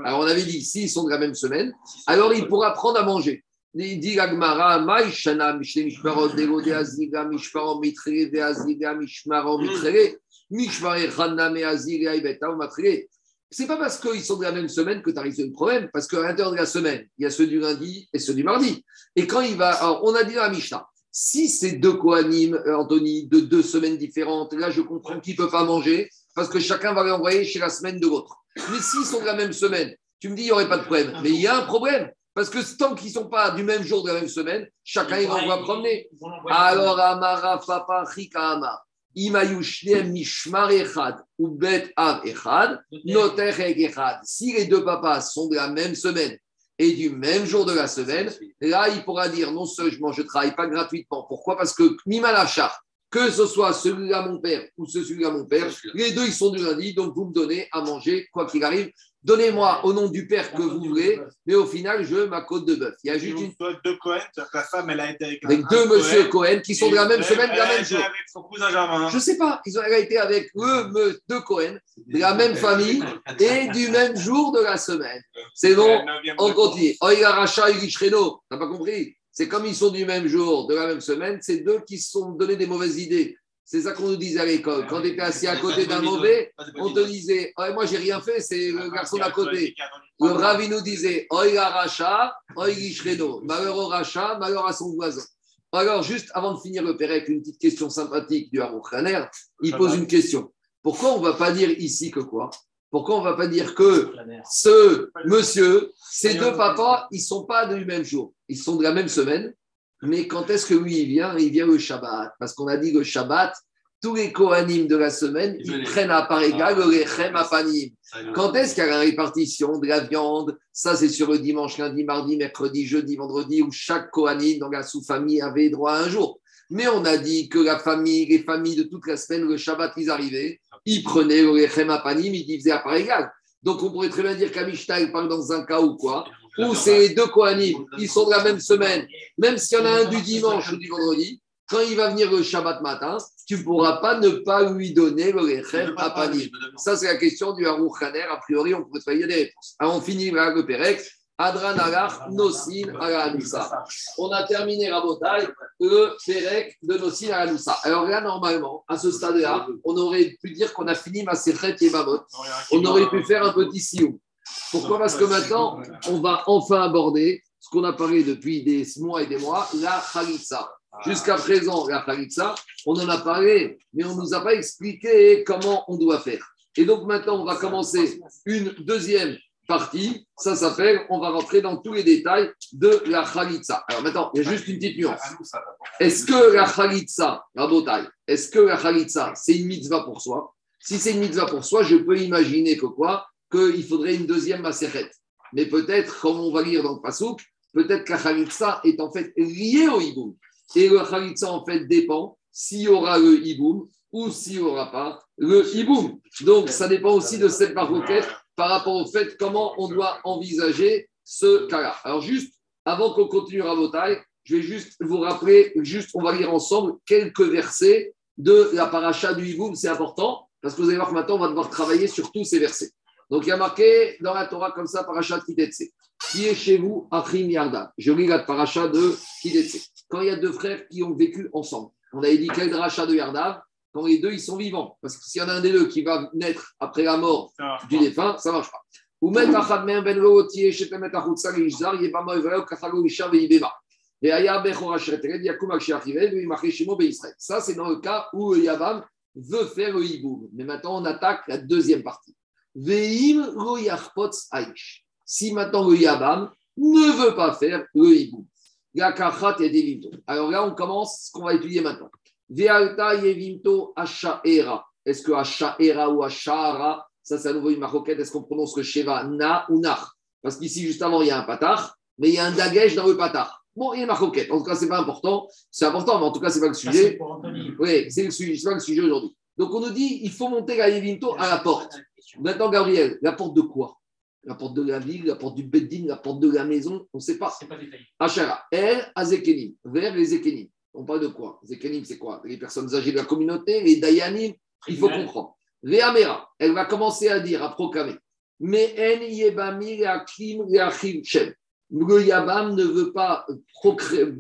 Alors, on avait dit, s'ils sont de la même semaine, alors il pourra prendre à manger. Il dit Maïshana, Mishparot, Dego de Mishparot, de Ibeta, ou. C'est pas parce qu'ils sont de la même semaine que tu arrives sur le problème, parce qu'à l'intérieur de la semaine, il y a ceux du lundi et ceux du mardi. Et quand il va. Alors, on a dit dans la Mishnah, si c'est deux Kohanim, euh, Anthony, de deux semaines différentes, là, je comprends qu'ils ne peuvent pas manger, parce que chacun va l'envoyer chez la semaine de l'autre. Mais s'ils sont de la même semaine, tu me dis, il n'y aurait pas de problème. Mais il y a un problème, parce que tant qu'ils ne sont pas du même jour de la même semaine, chacun il va promener. Alors, Amara, Papa, Amar. Imayushnem Mishmar Echad ou Bet Av Echad, Noter Eg Echad. Si les deux papas sont de la même semaine et du même jour de la semaine, là, il pourra dire non seulement je ne travaille pas gratuitement. Pourquoi? Parce que Mimalachar, que ce soit celui-là mon père ou celui-là mon père, les deux ils sont du lundi, donc vous me donnez à manger, quoi qu'il arrive. Donnez-moi au nom du père que vous voulez, mais au final, je veux ma côte de bœuf. Il y a juste une deux Cohen, c'est-à-dire que la femme, elle a été avec, avec deux monsieur Cohen qui sont de la même semaine, de la même été jour. avec son cousin Germain. Je sais pas, ils ont été avec eux, deux Cohen, de la même famille et du même jour de la semaine. C'est bon, on continue. Oïla Racha et Reno, t'as pas compris? C'est comme ils sont du même jour, de la même semaine, c'est deux qui se sont donné des mauvaises idées. C'est ça qu'on nous disait à l'école. Quand tu étais assis à côté d'un mauvais, on te disait oh, Moi, j'ai rien fait, c'est le garçon d'à côté. Le ravi nous disait Oi la racha, oi l'ishredo. Malheur au racha, malheur à son voisin. Alors, juste avant de finir le Pérec, une petite question sympathique du Harouk Khaner. Il pose une question. Pourquoi on ne va pas dire ici que quoi? Pourquoi on ne va pas dire que ce monsieur, ces deux papas, ils ne sont pas du même jour. Ils sont de la même semaine. Mais quand est-ce que lui, il vient? Il vient le Shabbat. Parce qu'on a dit que le Shabbat, tous les Kohanim de la semaine, ils prennent à part égal le Rechem. Quand est-ce qu'il y a la répartition de la viande? Ça, c'est sur le dimanche, lundi, mardi, mercredi, jeudi, vendredi, où chaque Kohanim dans la sous-famille avait droit à un jour. Mais on a dit que la famille, les familles de toute la semaine, le Shabbat, ils arrivaient, ils prenaient le Rechem Apanim, ils divisaient à part égal. Donc, on pourrait très bien dire qu'Amishtaï parle dans un cas où quoi Où c'est les deux Kohanim, ils sont de la même semaine, même s'il y en a un du dimanche ou du vendredi, quand il va venir le Shabbat matin, tu ne pourras pas ne pas lui donner le Rechem Apanim. Ça, c'est la question du Harouch Khaner. A priori, on peut trouver des réponses. Alors, on finit avec le Pérec. Adran Agar, Nosin Alanoussa. On a terminé Rabotai, le Pérec de Nosin Alanoussa. Alors là, normalement, à ce stade-là, on aurait pu dire qu'on a fini Maserhet et Babot. On aurait pu faire un petit sioux. Pourquoi? Parce que maintenant, on va enfin aborder ce qu'on a parlé depuis des mois et des mois, la Khalitsa. Jusqu'à présent, la Khalitsa, on en a parlé, mais on ne nous a pas expliqué comment on doit faire. Et donc maintenant, on va commencer une deuxième partie. Ça s'appelle, on va rentrer dans tous les détails de la Khalitsa. Alors maintenant, il y a juste une petite nuance. Est-ce que la Khalitsa, la botaille, est-ce que la Khalitsa, c'est une mitzvah pour soi? Si c'est une mitzvah pour soi, je peux imaginer que quoi? Qu'il faudrait une deuxième macérette. Mais peut-être, comme on va lire dans le Pasouk, peut-être que la Khalitsa est en fait liée au hiboum. Et le Khalitsa, en fait, dépend s'il y aura le hiboum ou s'il n'y aura pas le hiboum. Donc, ça dépend aussi de cette maroquette par rapport au fait comment on doit envisager ce cas-là. Alors, juste avant qu'on continue à taille, je vais juste vous rappeler, juste, on va lire ensemble quelques versets de la paracha du hiboum. C'est important parce que vous allez voir que maintenant, on va devoir travailler sur tous ces versets. Donc, il y a marqué dans la Torah comme ça, paracha de Kidetse. Qui est chez vous, Achim Yarda? Je lis la paracha de Kidetse quand il y a deux frères qui ont vécu ensemble. On avait dit quel rachat de Yardav? Quand les deux ils sont vivants. Parce que s'il y en a un des deux qui va naître après la mort du défunt, ça ne marche pas. Ou Ça, c'est dans le cas où le Yabam veut faire le hiboum. Mais maintenant, on attaque la deuxième partie. Si maintenant le Yabam ne veut pas faire le hiboum. Alors là, on commence ce qu'on va étudier maintenant. Vealta Yevimto Ashaera. Est-ce que Ashaera ou Ashara, ça c'est à nouveau une maroquette, est-ce qu'on prononce le Sheva Na ou Nach? Parce qu'ici, juste avant, il y a un patar, mais il y a un dagesh dans le patar. Bon, il y a une maroquette. En tout cas, ce n'est pas important. C'est important, mais en tout cas, ce n'est pas le sujet. Oui, c'est le sujet, pas le sujet aujourd'hui. Donc, on nous dit il faut monter la Yevimto à la porte. Maintenant, Gabriel, la porte de quoi? La porte de la ville, la porte du Beddin, la porte de la maison, on ne sait pas. C'est pas détaillé. Achara, elle, à Zekenim, vers les Zekenim. On parle de quoi? Zekenim, c'est quoi? Les personnes âgées de la communauté, les Dayanim, il faut comprendre. Amera, elle va commencer à dire, à proclamer. Mais en yebami shem. Le Yabam ne veut pas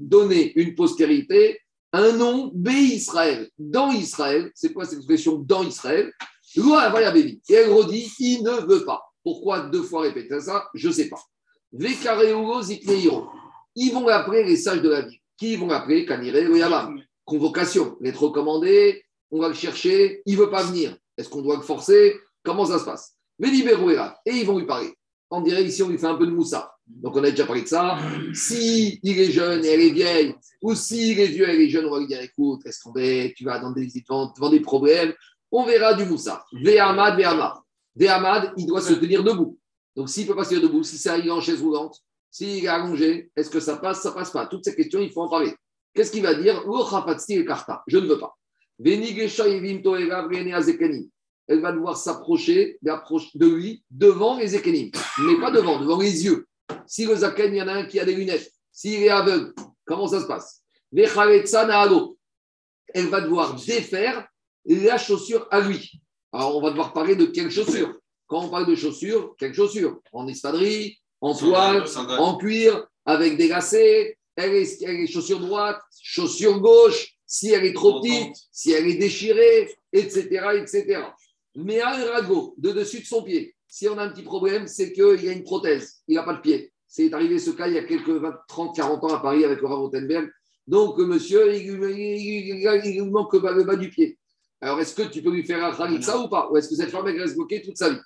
donner une postérité, un nom B Israël. Dans Israël, c'est quoi cette expression? Dans Israël Et elle redit, il ne veut pas. Pourquoi deux fois répéter ça? Je ne sais pas. Ils vont appeler les sages de la vie. Qui vont appeler Kanire le Convocation, lettre recommandée, on va le chercher, il ne veut pas venir. Est-ce qu'on doit le forcer? Comment ça se passe? Et ils vont lui parler. On dirait ici, on lui fait un peu de moussa. Donc on a déjà parlé de ça. Si il est jeune et elle est vieille, ou s'il est vieux et elle est jeune, on va lui dire écoute, est-ce qu'on tu vas dans des, devant des problèmes On verra du moussa. Ve'amad, ve'amad. Hamad, il doit se tenir debout. Donc, s'il ne peut pas se tenir debout, si c'est en chaise roulante, s'il est allongé, est-ce que ça passe, ça passe pas? Toutes ces questions, il faut en parler. Qu'est-ce qu'il va dire? Je ne veux pas. Elle va devoir s'approcher de lui devant les Ekenim, mais pas devant, devant les yeux. Si le Zaken, il y en a un qui a des lunettes, s'il est aveugle, comment ça se passe? Elle va devoir défaire la chaussure à lui. Alors, on va devoir parler de quelles chaussures. Quand on parle de chaussures, quelles chaussures En espadrille, en toile, en cuir, avec des lacets, elle est, chaussure droite, chaussure gauche. si elle est trop petite, si elle est déchirée, etc. etc. Mais un ragot de dessus de son pied, si on a un petit problème, c'est qu'il y a une prothèse, il n'a pas de pied. C'est arrivé ce cas il y a quelques 20, 30, 40 ans à Paris avec Laurent Rothenberg. Donc, monsieur, il, lui manque le bas, le du pied. Alors, est-ce que tu peux lui faire un khalitsa ou pas? Ou est-ce que cette femme elle reste bloquée toute sa vie?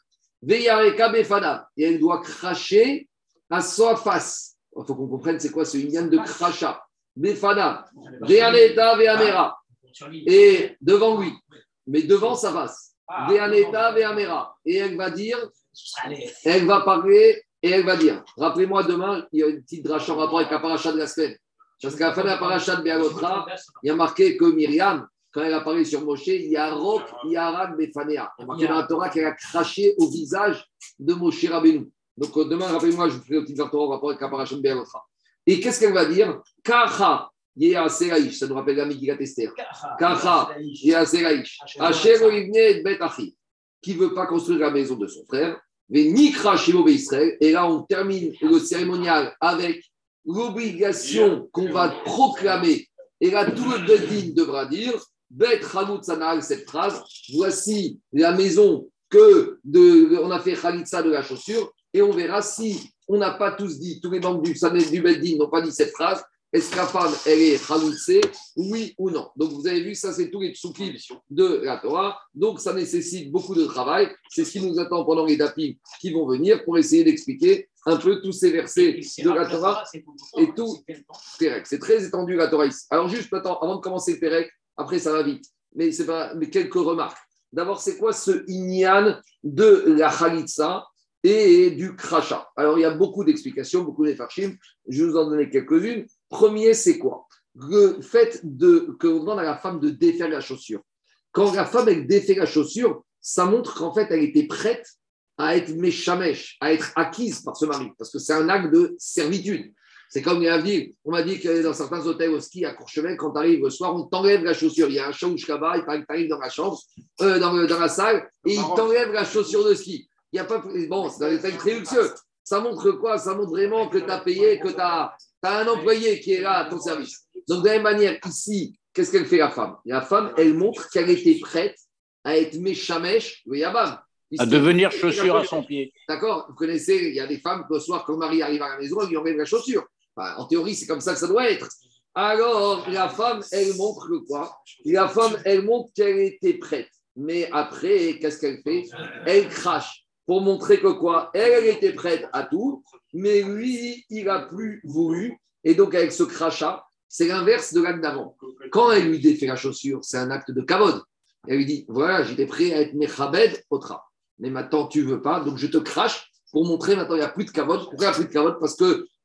Et elle doit cracher à sa face. Il faut qu'on comprenne c'est quoi ce ignan de crachat. Befana. Veaneta veamera. Et devant lui. Mais devant sa face. Veaneta veamera. Et elle va dire, elle va parler et elle va dire. Rappelez-moi demain, il y a une petite drache en rapport avec la paracha de la semaine. Parce qu'à la fin de la paracha de Béalotra, il y a marqué que Myriam, quand elle a parlé sur Moshe, il y a Rock, il y a Arad, Befanea. Il y a marqué dans la Torah qu'elle a craché au visage de Moshe Rabbeinu. Donc euh, demain, rappelez-moi, je vous ferai une petite Torah en rapport avec de Béalotra. Et qu'est-ce qu'elle va dire? Kacha, Yea Seraïch, ça nous rappelle la Megillat Esther. Kacha, Yea Seraïch. Asher et Bet Achi, qui ne veut pas construire la maison de son frère. Nikra Shemo Israël. Et là, on termine le cérémonial avec l'obligation qu'on va proclamer. Et là, tout le Bedin devra dire Bet Sanal, cette phrase. Voici la maison que de, on a fait Khalitsa de la chaussure. Et on verra si on n'a pas tous dit, tous les membres du, Sanhedrin- du Bedin n'ont pas dit cette phrase. Est-ce que la femme, elle est Khalitsa, oui ou non Donc, vous avez vu, ça, c'est tous les tsukim de la Torah. Donc, ça nécessite beaucoup de travail. C'est ce qui nous attend pendant les dapim qui vont venir pour essayer d'expliquer un peu tous ces versets de la Torah. et tout. Pérec. C'est très étendu la Torah ici. Alors, juste attends, avant de commencer le Pérec, après ça va vite. Mais, c'est pas, mais quelques remarques. D'abord, c'est quoi ce inyan de la Khalitsa et du crachat Alors, il y a beaucoup d'explications, beaucoup d'effarchim. Je vais vous en donner quelques-unes. Premier, c'est quoi? Le fait de, que on demande à la femme de défaire la chaussure. Quand la femme, défait la chaussure, ça montre qu'en fait, elle était prête à être méchamèche, à être acquise par ce mari, parce que c'est un acte de servitude. C'est comme la ville. On m'a dit que dans certains hôtels au ski à Courchevel, quand tu arrives le soir, on t'enlève la chaussure. Il y a un chauche là-bas, il paraît que tu arrives dans la chambre, euh, dans, le- dans la salle, et il t'enlève la chaussure de ski. Il y a pas, bon, c'est les très luxueux. Ça montre quoi? Ça montre vraiment que tu as payé, que tu as, un employé qui est là à ton service. Donc, de la même manière, ici, qu'est-ce qu'elle fait la femme? La femme, elle montre qu'elle était prête à être méchamèche, le yabam. À devenir chaussure à son pied. D'accord? Vous connaissez, il y a des femmes que le soir, quand le mari arrive à la maison, elle lui enlève la chaussure. Enfin, en théorie, c'est comme ça que ça doit être. Alors, la femme, elle montre quoi? La femme, elle montre qu'elle était prête. Mais après, qu'est-ce qu'elle fait? Elle crache pour montrer que quoi? Elle, elle était prête à tout, mais lui, il n'a plus voulu. Et donc, avec ce crachat, c'est l'inverse de l'acte d'avant. Quand elle lui défait la chaussure, c'est un acte de kavod. Elle lui dit Voilà, j'étais prêt à être mechabed otra. Mais maintenant, tu veux pas, donc je te crache pour montrer maintenant, il n'y a plus de kavod. Pourquoi il n'y a plus de kavod Parce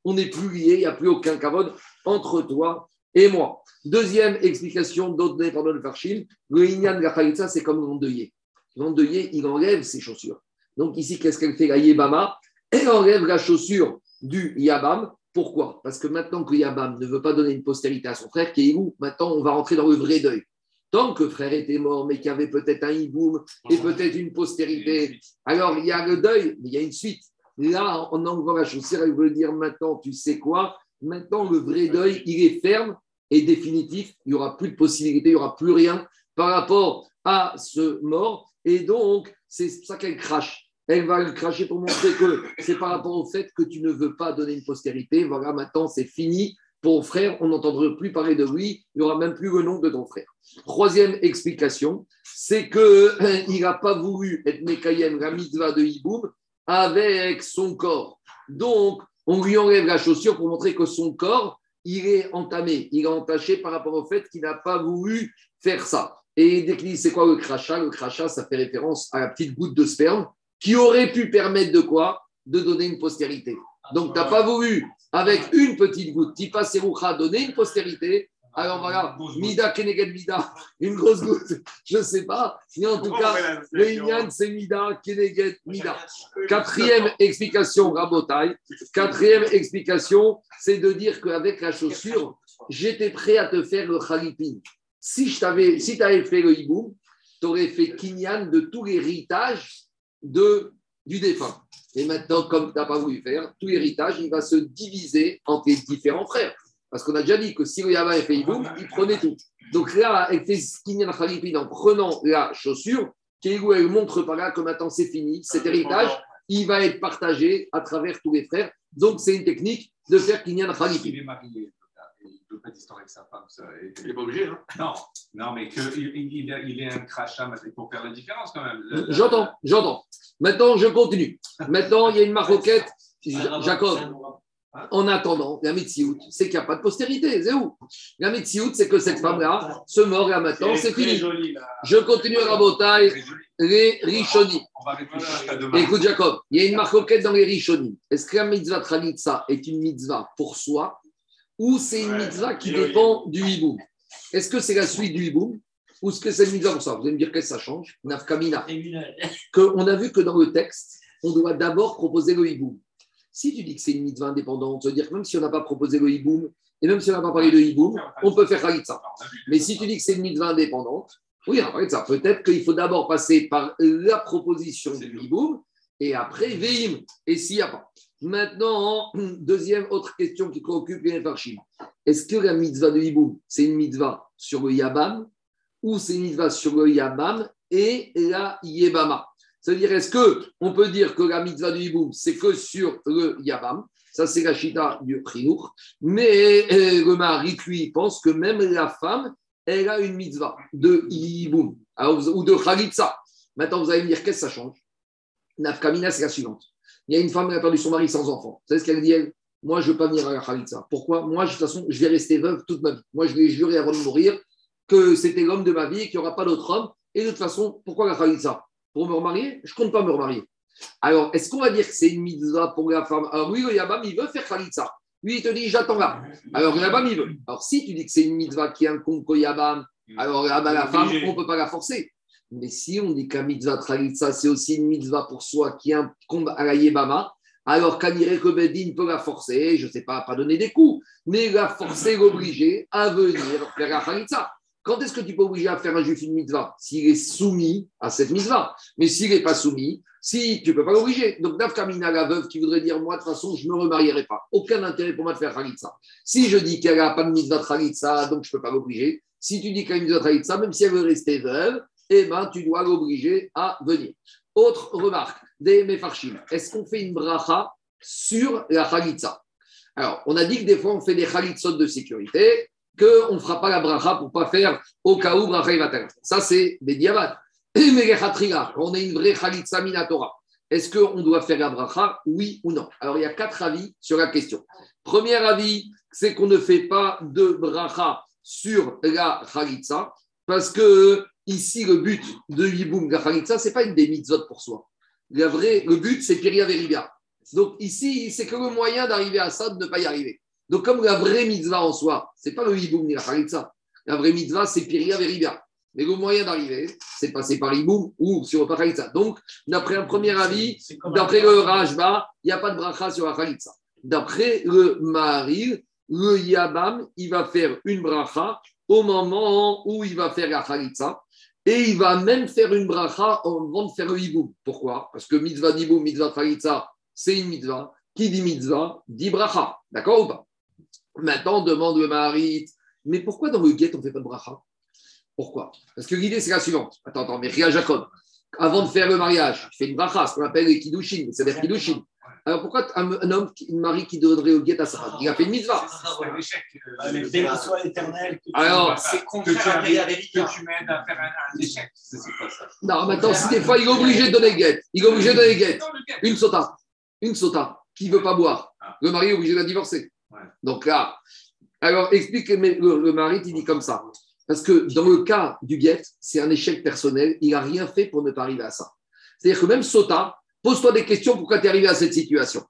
qu'on n'est plus liés, il n'y a plus aucun kavod entre toi et moi. Deuxième explication donnée par le Farshim le Inyan de la Khalitsa, c'est comme l'endeuillé. L'endeuillé, il enlève ses chaussures. Donc ici, qu'est-ce qu'elle fait La Yébama, elle enlève la chaussure du Yabam. Pourquoi? Parce que maintenant que Yabam ne veut pas donner une postérité à son frère, qui est où? Maintenant, on va rentrer dans le vrai deuil. Tant que frère était mort, mais qu'il y avait peut-être un hiboum et peut-être une postérité, alors il y a le deuil, mais il y a une suite. Là, en enlevant la chaussure, elle veut dire maintenant, tu sais quoi? Maintenant, le vrai deuil, il est ferme et définitif. Il n'y aura plus de possibilité, il n'y aura plus rien par rapport à ce mort. Et donc, c'est pour ça qu'elle crache. Elle va le cracher pour montrer que c'est par rapport au fait que tu ne veux pas donner une postérité. Voilà, maintenant, c'est fini. Ton frère, on n'entendra plus parler de lui. Il n'y aura même plus le nom de ton frère. Troisième explication, c'est qu'il n'a pas voulu être Mekayem, la de Hiboum, avec son corps. Donc, on lui enlève la chaussure pour montrer que son corps, il est entamé, il est entaché par rapport au fait qu'il n'a pas voulu faire ça. Et dit c'est quoi le crachat? Le crachat, ça fait référence à la petite goutte de sperme qui aurait pu permettre de quoi? De donner une postérité. Donc, tu n'as pas voulu, avec une petite goutte, Tipa Seroucha, donner une postérité. Alors voilà, Mida Keneged Mida, une grosse goutte, je ne sais pas. Mais en tout cas, le Inyan, c'est Mida Keneged Mida. Quatrième explication, Rabotai. Quatrième explication, c'est de dire qu'avec la chaussure, j'étais prêt à te faire le Khalipin. Si tu avais, si avais fait le hiboum, tu aurais fait Kinyan de tout l'héritage du défunt. Et maintenant, comme tu n'as pas voulu faire, tout l'héritage, il va se diviser entre les différents frères. Parce qu'on a déjà dit que si le Yabam fait Iboum, il prenait tout. Donc là, elle fait Kinyan Khalipin en prenant la chaussure. Kéhou, elle montre par là que maintenant c'est fini, cet héritage, il va être partagé à travers tous les frères. Donc c'est une technique de faire Kinyan Il Khalipin. est marié, il ne peut pas distancer avec sa femme. Ça, et- Il n'est pas obligé. Hein. Non, non, mais qu'il il, il, a- il est un crachat pour faire la différence quand même. J'entends, j'entends. Maintenant, je continue. Maintenant, il y a une maroquette. Jacob, en attendant, la Metsiout, c'est qu'il n'y a pas de postérité. C'est où? La Metsiout, c'est que cette femme-là se mord là maintenant, c'est fini. joli, là. Je continue à Rabotai, les Rishonim. Écoute, Jacob, il y a une marcoquette dans les Rishonim. Est-ce que la mitzvah Tralitza est une mitzvah pour soi ou c'est une Ouais, mitzvah qui dépend du hiboum? Est-ce que c'est la suite du hiboum ou est-ce que c'est une mitzvah pour soi? Vous allez me dire qu'est-ce que ça change Nafkamina. Que on a vu que dans le texte, on doit d'abord proposer le hiboum. Si tu dis que c'est une mitzvah indépendante, ça veut dire que même si on n'a pas proposé le hiboum, et même si on n'a pas parlé de hiboum, on peut faire Khalitsa. Mais si tu dis que c'est une mitzvah indépendante, oui, ça. Peut-être qu'il faut d'abord passer par la proposition du hiboum et après Veim. Et s'il n'y a pas. Maintenant, deuxième autre question qui préoccupe les Farshim. Est-ce que la mitzvah de hiboum, c'est une mitzvah sur le Yabam ou c'est une mitzvah sur le Yabam et la Yebama? C'est-à-dire, est-ce que on peut dire que la mitzvah du hiboum, c'est que sur le Yabam? Ça, c'est la chita du Chinour. Mais euh, le mari, lui, pense que même la femme, elle a une mitzvah de hiboum vous- ou de Khalitsa. Maintenant, vous allez me dire, qu'est-ce que ça change? Nafkamina, c'est la suivante. Il y a une femme qui a perdu son mari sans enfant. Vous savez ce qu'elle dit, elle? Moi, je ne veux pas venir à la Khalitsa. Pourquoi? Moi, de toute façon, je vais rester veuve toute ma vie. Moi, je ai juré avant de mourir que c'était l'homme de ma vie et qu'il n'y aura pas d'autre homme. Et de toute façon, pourquoi la Khalitsa? Pour me remarier Je ne compte pas me remarier. Alors, est-ce qu'on va dire que c'est une mitzvah pour la femme? Alors, oui, le Yabam, il veut faire Khalitsa. Lui, il te dit, j'attends là. Alors, le Yabam, il veut. Alors, si tu dis que c'est une mitzvah qui incombe au Yabam, alors là, bah, la femme, Obligé. on ne peut pas la forcer. Mais si on dit qu'un mitzvah Khalitsa, c'est aussi une mitzvah pour soi qui incombe à la Yebama, alors qu'un que Bedin peut la forcer, je ne sais pas, pas donner des coups, mais la forcer, l'obliger à venir faire la Khalitsa. Quand est-ce que tu peux obliger à faire un juif une mitzvah? S'il est soumis à cette mitzvah. Mais s'il n'est pas soumis, si tu ne peux pas l'obliger. Donc, Nafkamina, la veuve qui voudrait dire Moi, de toute façon, je ne me remarierai pas. Aucun intérêt pour moi de faire Khalitsa. Si je dis qu'elle n'a pas de mitzvah Khalitsa, donc je ne peux pas l'obliger. Si tu dis qu'elle a une mitzvah Khalitsa, même si elle veut rester veuve, eh ben, tu dois l'obliger à venir. Autre remarque des Mefarshim. Est-ce qu'on fait une bracha sur la Khalitsa? Alors, on a dit que des fois, on fait des Khalitsot de sécurité, qu'on ne fera pas la bracha pour pas faire au cas où bracha t'arriver. Ça, c'est des quand on a une vraie Khalitsa Minatora, est-ce qu'on doit faire la bracha, oui ou non? Alors, il y a quatre avis sur la question. Premier avis, c'est qu'on ne fait pas de bracha sur la Khalitsa, parce que ici, le but de Yiboum, la Khalitsa, ce n'est pas une des mitzvot pour soi. La vraie, le but, c'est Piria Verivia. Donc ici, c'est que le moyen d'arriver à ça, de ne pas y arriver. Donc comme la vraie mitzvah en soi, c'est pas le Yiboum ni la Khalitsa. La vraie mitzvah, c'est Piria Verivia. Mais le moyen d'arriver, c'est passer par Yiboum ou sur la Khalitsa. Donc, d'après un premier avis, D'après le Rajba, il n'y a pas de bracha sur la Khalitsa. D'après le Maharil, le Yabam, il va faire une bracha au moment où il va faire la Khalitsa. Et il va même faire une bracha avant de faire le Hiboum. Pourquoi? Parce que mitzvah d'Hiboum, mitzvah Khalitsa, c'est une mitzvah. Qui dit mitzvah dit bracha. D'accord ou pas? Maintenant, on demande le Maharit, mais pourquoi dans le guet, on ne fait pas de bracha? Pourquoi? Parce que l'idée, c'est la suivante. Attends, attends, mais Ria Jacob, avant de faire le mariage, tu fais une bracha, ce qu'on appelle les kiddushin, c'est-à-dire kiddushin. Alors pourquoi un, un homme, qui- une mari qui donnerait au guet à sa femme Il a fait une mitzvah. C'est un échec. euh, Ah, mais Béni soit l'éternel. que tu- Alors, c'est que contraire à à que tu m'aides à faire un, un échec. C'est c'est pas ça? Non, maintenant, si des fois, il est obligé de donner le guet, il est obligé de donner le guet. Dans le guet. Une sota, une sota, qui ne veut pas boire. Ah. Le mari est obligé de la divorcer. Donc là, alors explique, le, le mari, il dit comme ça. Parce que dans le cas du guet, c'est un échec personnel, il n'a rien fait pour ne pas arriver à ça. C'est-à-dire que même sota, pose-toi des questions pourquoi tu es arrivé à cette situation?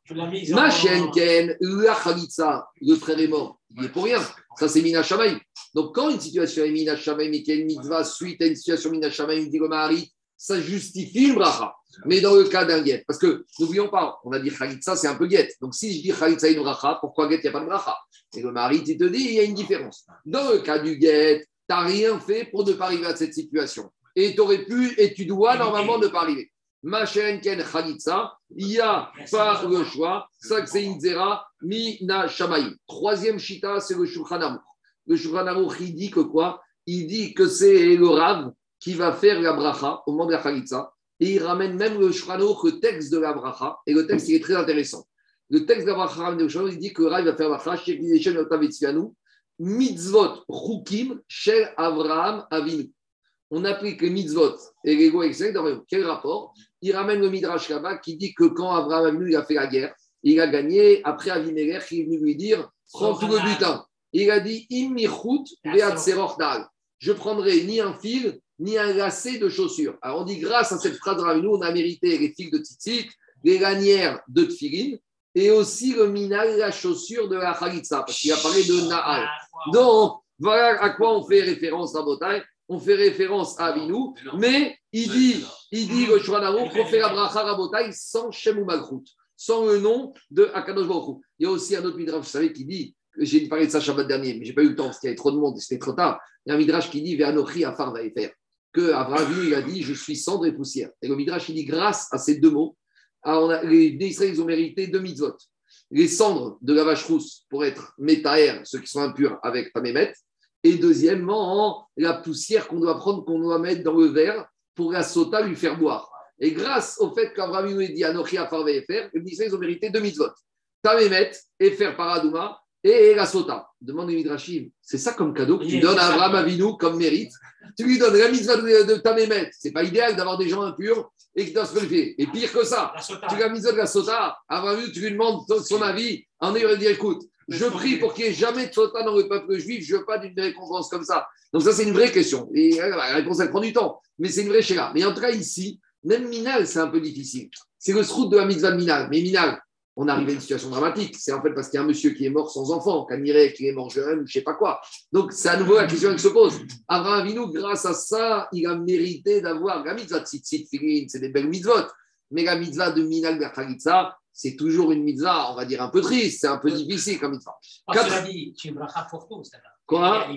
Ma chaîne Ken, la Khalitsa, le frère est mort, il est pour rien. Ça, c'est Mina Shamaï. Donc, quand une situation est Mina Shamaï, mais qu'il y a une mitzvah suite à une situation Mina Shamaï, dit le Mahari, ça justifie le bracha. Mais dans le cas d'un guet, parce que n'oublions pas, on a dit Khalitsa, c'est un peu guet. Donc, si je dis Khalitsa une bracha, pourquoi guet, il n'y a pas de bracha Et le Mahari, il te dit, il y a une différence. Dans le cas du guet, tu n'as rien fait pour ne pas arriver à cette situation. Et tu aurais pu, et tu dois normalement ne pas arriver. Machenken Khalitsa, il y a pas le choix, ça que c'est une zera, mina shamaï. Troisième shita, c'est le Shulchan Aruch. Le Shulchan Aruch, il dit que quoi? Il dit que c'est le Rav qui va faire la bracha au moment de la Khalitsa. Et il ramène même le Aruch, le texte de la bracha. Et le texte, il est très intéressant. Le texte de la bracha, il dit que Rav va faire la bracha, mitzvot rukim shel Avraham Avinu. On applique les mitzvot et les lois. Quel rapport? Il ramène le midrash là qui dit que quand Avraham Avinu il a fait la guerre, il a gagné. Après Avimelech, il est venu lui dire prends tout le butin. Il a dit imichut dal. Je prendrai ni un fil ni un lacet de chaussures. Alors on dit grâce à cette phrase de on a mérité les fils de tzitzit, les lanières de tfilin et aussi le minal, la chaussure de la khalitsa, parce qu'il a parlé de Na'al. Donc, voilà à quoi on fait référence à Botaï. On fait référence à Avinu, mais il dit, il dit le Shuranaru qu'on fait la bracha Rabotai sans Shem ou Malchut, sans le nom de Akadosh Baruch Il y a aussi un autre midrash, vous savez, qui dit, j'ai parlé de ça Shabbat dernier, mais j'ai pas eu le temps parce qu'il y avait trop de monde, c'était trop tard. Il y a un midrash qui dit Ve'anochi Afar faire que Abraham il a dit Je suis cendre et poussière. Et le midrash il dit grâce à ces deux mots, ah, les Israéliens ont mérité deux mitzvot. Les cendres de la vache rousse pour être métaer, ceux qui sont impurs avec Tamémet. Et deuxièmement, la poussière qu'on doit prendre, qu'on doit mettre dans le verre pour la sota lui faire boire. Et grâce au fait qu'Abraham nous a dit Anochi Afar faire, les Israéliens ont mérité deux mitzvot. Tamémet et faire paradouma et la sota. Demande Midrashim, c'est ça comme cadeau que tu donnes à Abraham Avinu comme mérite. Tu lui donnes la mitzvah de, de Tamémet. C'est pas idéal d'avoir des gens impurs et qui doivent se qualifier. Et pire que ça, tu la mitzvah de la sota. Abraham Avinu, tu lui demandes son avis. En ayant dit écoute, je prie pour qu'il n'y ait jamais de sota dans le peuple juif. Je ne veux pas d'une récompense comme ça. Donc ça, c'est une vraie question. Et euh, la réponse, elle prend du temps. Mais c'est une vraie chéra. Mais en tout cas, ici, même Minal, c'est un peu difficile. C'est le route de la mitzvah de Minal. Mais Minal, on arrive à une situation dramatique. C'est en fait parce qu'il y a un monsieur qui est mort sans enfant, Kaniré qui est mort jeune, je ne sais pas quoi. Donc, c'est à nouveau la question qui se pose. Abraham Avinu, grâce à ça, il a mérité d'avoir la mitzvah de Tzitzit c'est des belles mitzvot. Mais la mitzvah de Minal Berchalitza, c'est toujours une mitzvah, on va dire, un peu triste, c'est un peu difficile comme mitzvah. Quatre... dit, tu me pour tout, Quoi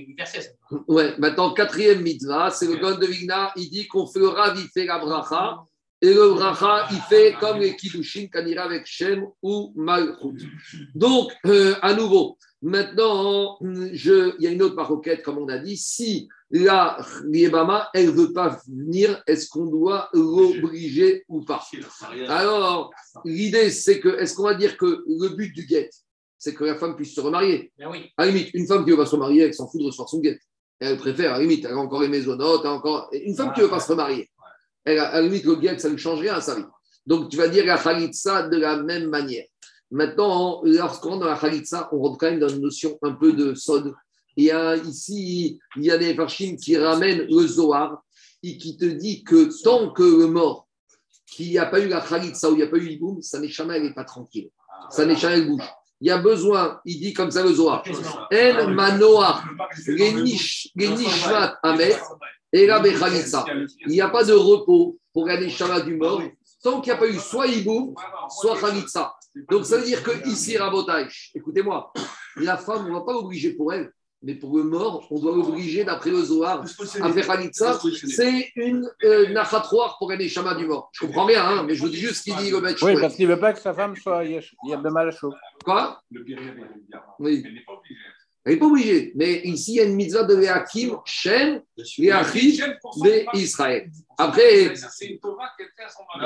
Ouais, maintenant, quatrième mitzvah, c'est le Gon de Vigna, il dit qu'on ravi, fait la bracha, et le bracha, il fait comme les kiddushin quand il avec Shem ou Malchut. Donc, euh, à nouveau, maintenant, je, il y a une autre maroquette, comme on a dit. Si la Liebama, elle ne veut pas venir, est-ce qu'on doit l'obliger ou pas? Alors, l'idée, c'est que, est-ce qu'on va dire que le but du guet, c'est que la femme puisse se remarier? Ben oui. À la limite, une femme qui veut pas se remarier, elle s'en fout de recevoir son guet. Elle préfère, à la limite, elle a encore les maisonnotes, encore. Une femme qui ne veut pas se remarier elle, à la limite, le guet, ça ne change rien à sa vie. Donc, tu vas dire la khalitsa de la même manière. Maintenant, lorsqu'on est dans la khalitsa, on rentre quand même dans une notion un peu de sod. Il y a ici, il y a des farshim qui ramènent le Zohar et qui te dit que tant que le mort, qu'il n'y a pas eu la khalitsa ou il n'y a pas eu l'Iboum, ça n'est jamais, elle n'est pas tranquille. Ça n'est jamais, elle bouge. Il y a besoin, il dit comme ça le Zohar, En manoar, les nishmat amet, et là, il n'y a pas de repos pour gagner Shabbat du mort tant qu'il n'y a pas eu soit Iboum, soit Khalitsa. Donc ça veut dire que ici, Rabotage, écoutez-moi, la femme, on ne va pas l'obliger pour elle, mais pour le mort, on doit l'obliger, d'après le Zohar, à faire Khalitsa. C'est une euh, nachatroire pour gagner Shabbat du mort. Je comprends bien, hein, mais je vous dis juste ce qu'il dit le maître. Oui, parce qu'il ne veut pas que sa femme soit mal à chaud. Quoi? Le Oui. Elle n'est pas obligée. Elle n'est pas obligée. Mais ici, il y a une mitzvah de Léakim, Shem, Léachim, d'Israël. Après,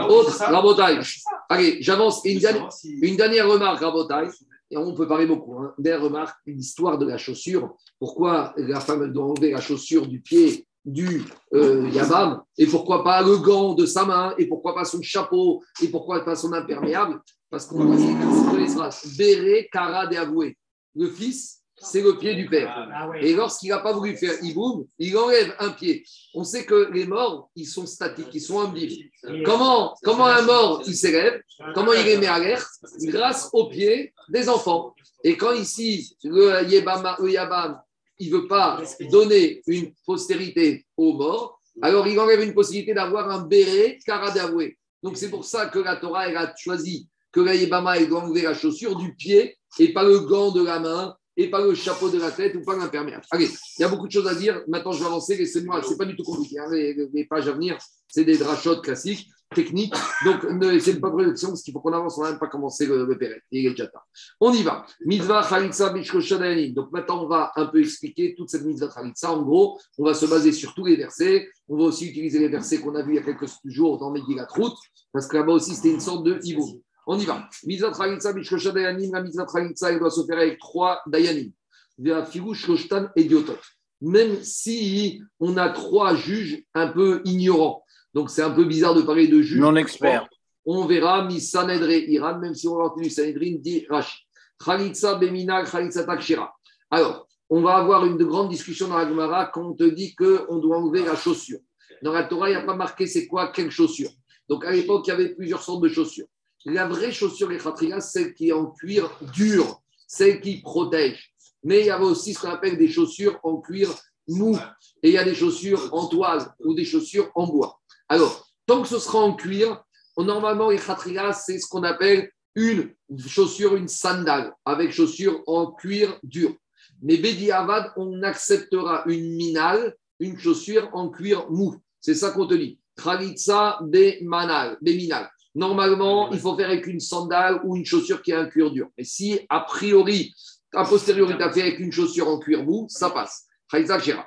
autre, Rabotai. Allez, j'avance. Une, dernière, une dernière remarque, Rabotai. Et on peut parler beaucoup. Hein. Dernière remarque, l'histoire de la chaussure. Pourquoi la femme doit enlever la chaussure du pied du euh, Yabam? Et pourquoi pas le gant de sa main? Et pourquoi pas son chapeau? Et pourquoi pas son imperméable? Parce qu'on va phrases. Béré, Kara, avoué. Le fils c'est le pied du père. Ah Et lorsqu'il n'a pas voulu faire Iboum, il enlève un pied. On sait que les morts, ils sont statiques, ils sont immobiles. Comment, comment un mort, il s'élève? Comment il les met à l'air Grâce aux pieds des enfants. Et quand ici, le, Yabam, il ne veut pas donner une postérité aux morts, alors il enlève une possibilité d'avoir un béret karadavoué. Donc c'est pour ça que la Torah elle a choisi que la Yébama doit enlever la chaussure du pied et pas le gant de la main et pas le chapeau de la tête ou pas l'imperméable. Allez, il y a beaucoup de choses à dire. Maintenant, je vais avancer. Laissez-moi, c'est pas du tout compliqué. hein, Les, pages à venir, c'est des drachotes classiques, techniques. Donc, ne c'est pas production parce qu'il faut qu'on avance. On n'a même pas commencé le, le Pérez. Il est déjà tard. On y va. Mitzvah Khalitsa. Donc, maintenant, on va un peu expliquer toute cette mitzvah Khalitsa. En gros, on va se baser sur tous les versets. On va aussi utiliser les versets qu'on a vus il y a quelques jours dans Megillat Ruth, parce que là-bas aussi, c'était une sorte de hibou. On y va. Mitzvah Khalitsa Bishkoshadayanim. La mitzvah Khalitsa, elle doit se faire avec trois Dayanim. Via Shloshtan et Diotot. Même si on a trois juges un peu ignorants. Donc, c'est un peu bizarre de parler de juges. Non expert. On verra, mi Sanedre Iran, même si on va entendu Sanedrin, dit Rashi. Khalitsa Bemina, Khalitsa Takshira. Alors, on va avoir une grande discussion dans la Gemara quand on te dit qu'on doit enlever la chaussure. Dans la Torah, il n'y a pas marqué c'est quoi, quelle chaussure. Donc, à l'époque, il y avait plusieurs sortes de chaussures. La vraie chaussure, les khatrigas, celle qui est en cuir dur, celle qui protège. Mais il y avait aussi ce qu'on appelle des chaussures en cuir mou. Et il y a des chaussures en toile ou des chaussures en bois. Alors, tant que ce sera en cuir, normalement, les khatrigas, c'est ce qu'on appelle une chaussure, une sandale, avec chaussure en cuir dur. Mais Bedi Avad, on acceptera une minale, une chaussure en cuir mou. C'est ça qu'on te dit. Khalitsa be manal, minal. Normalement, il faut faire avec une sandale ou une chaussure qui a un cuir dur. Mais si, a priori, a posteriori, tu as fait avec une chaussure en cuir mou, ça passe.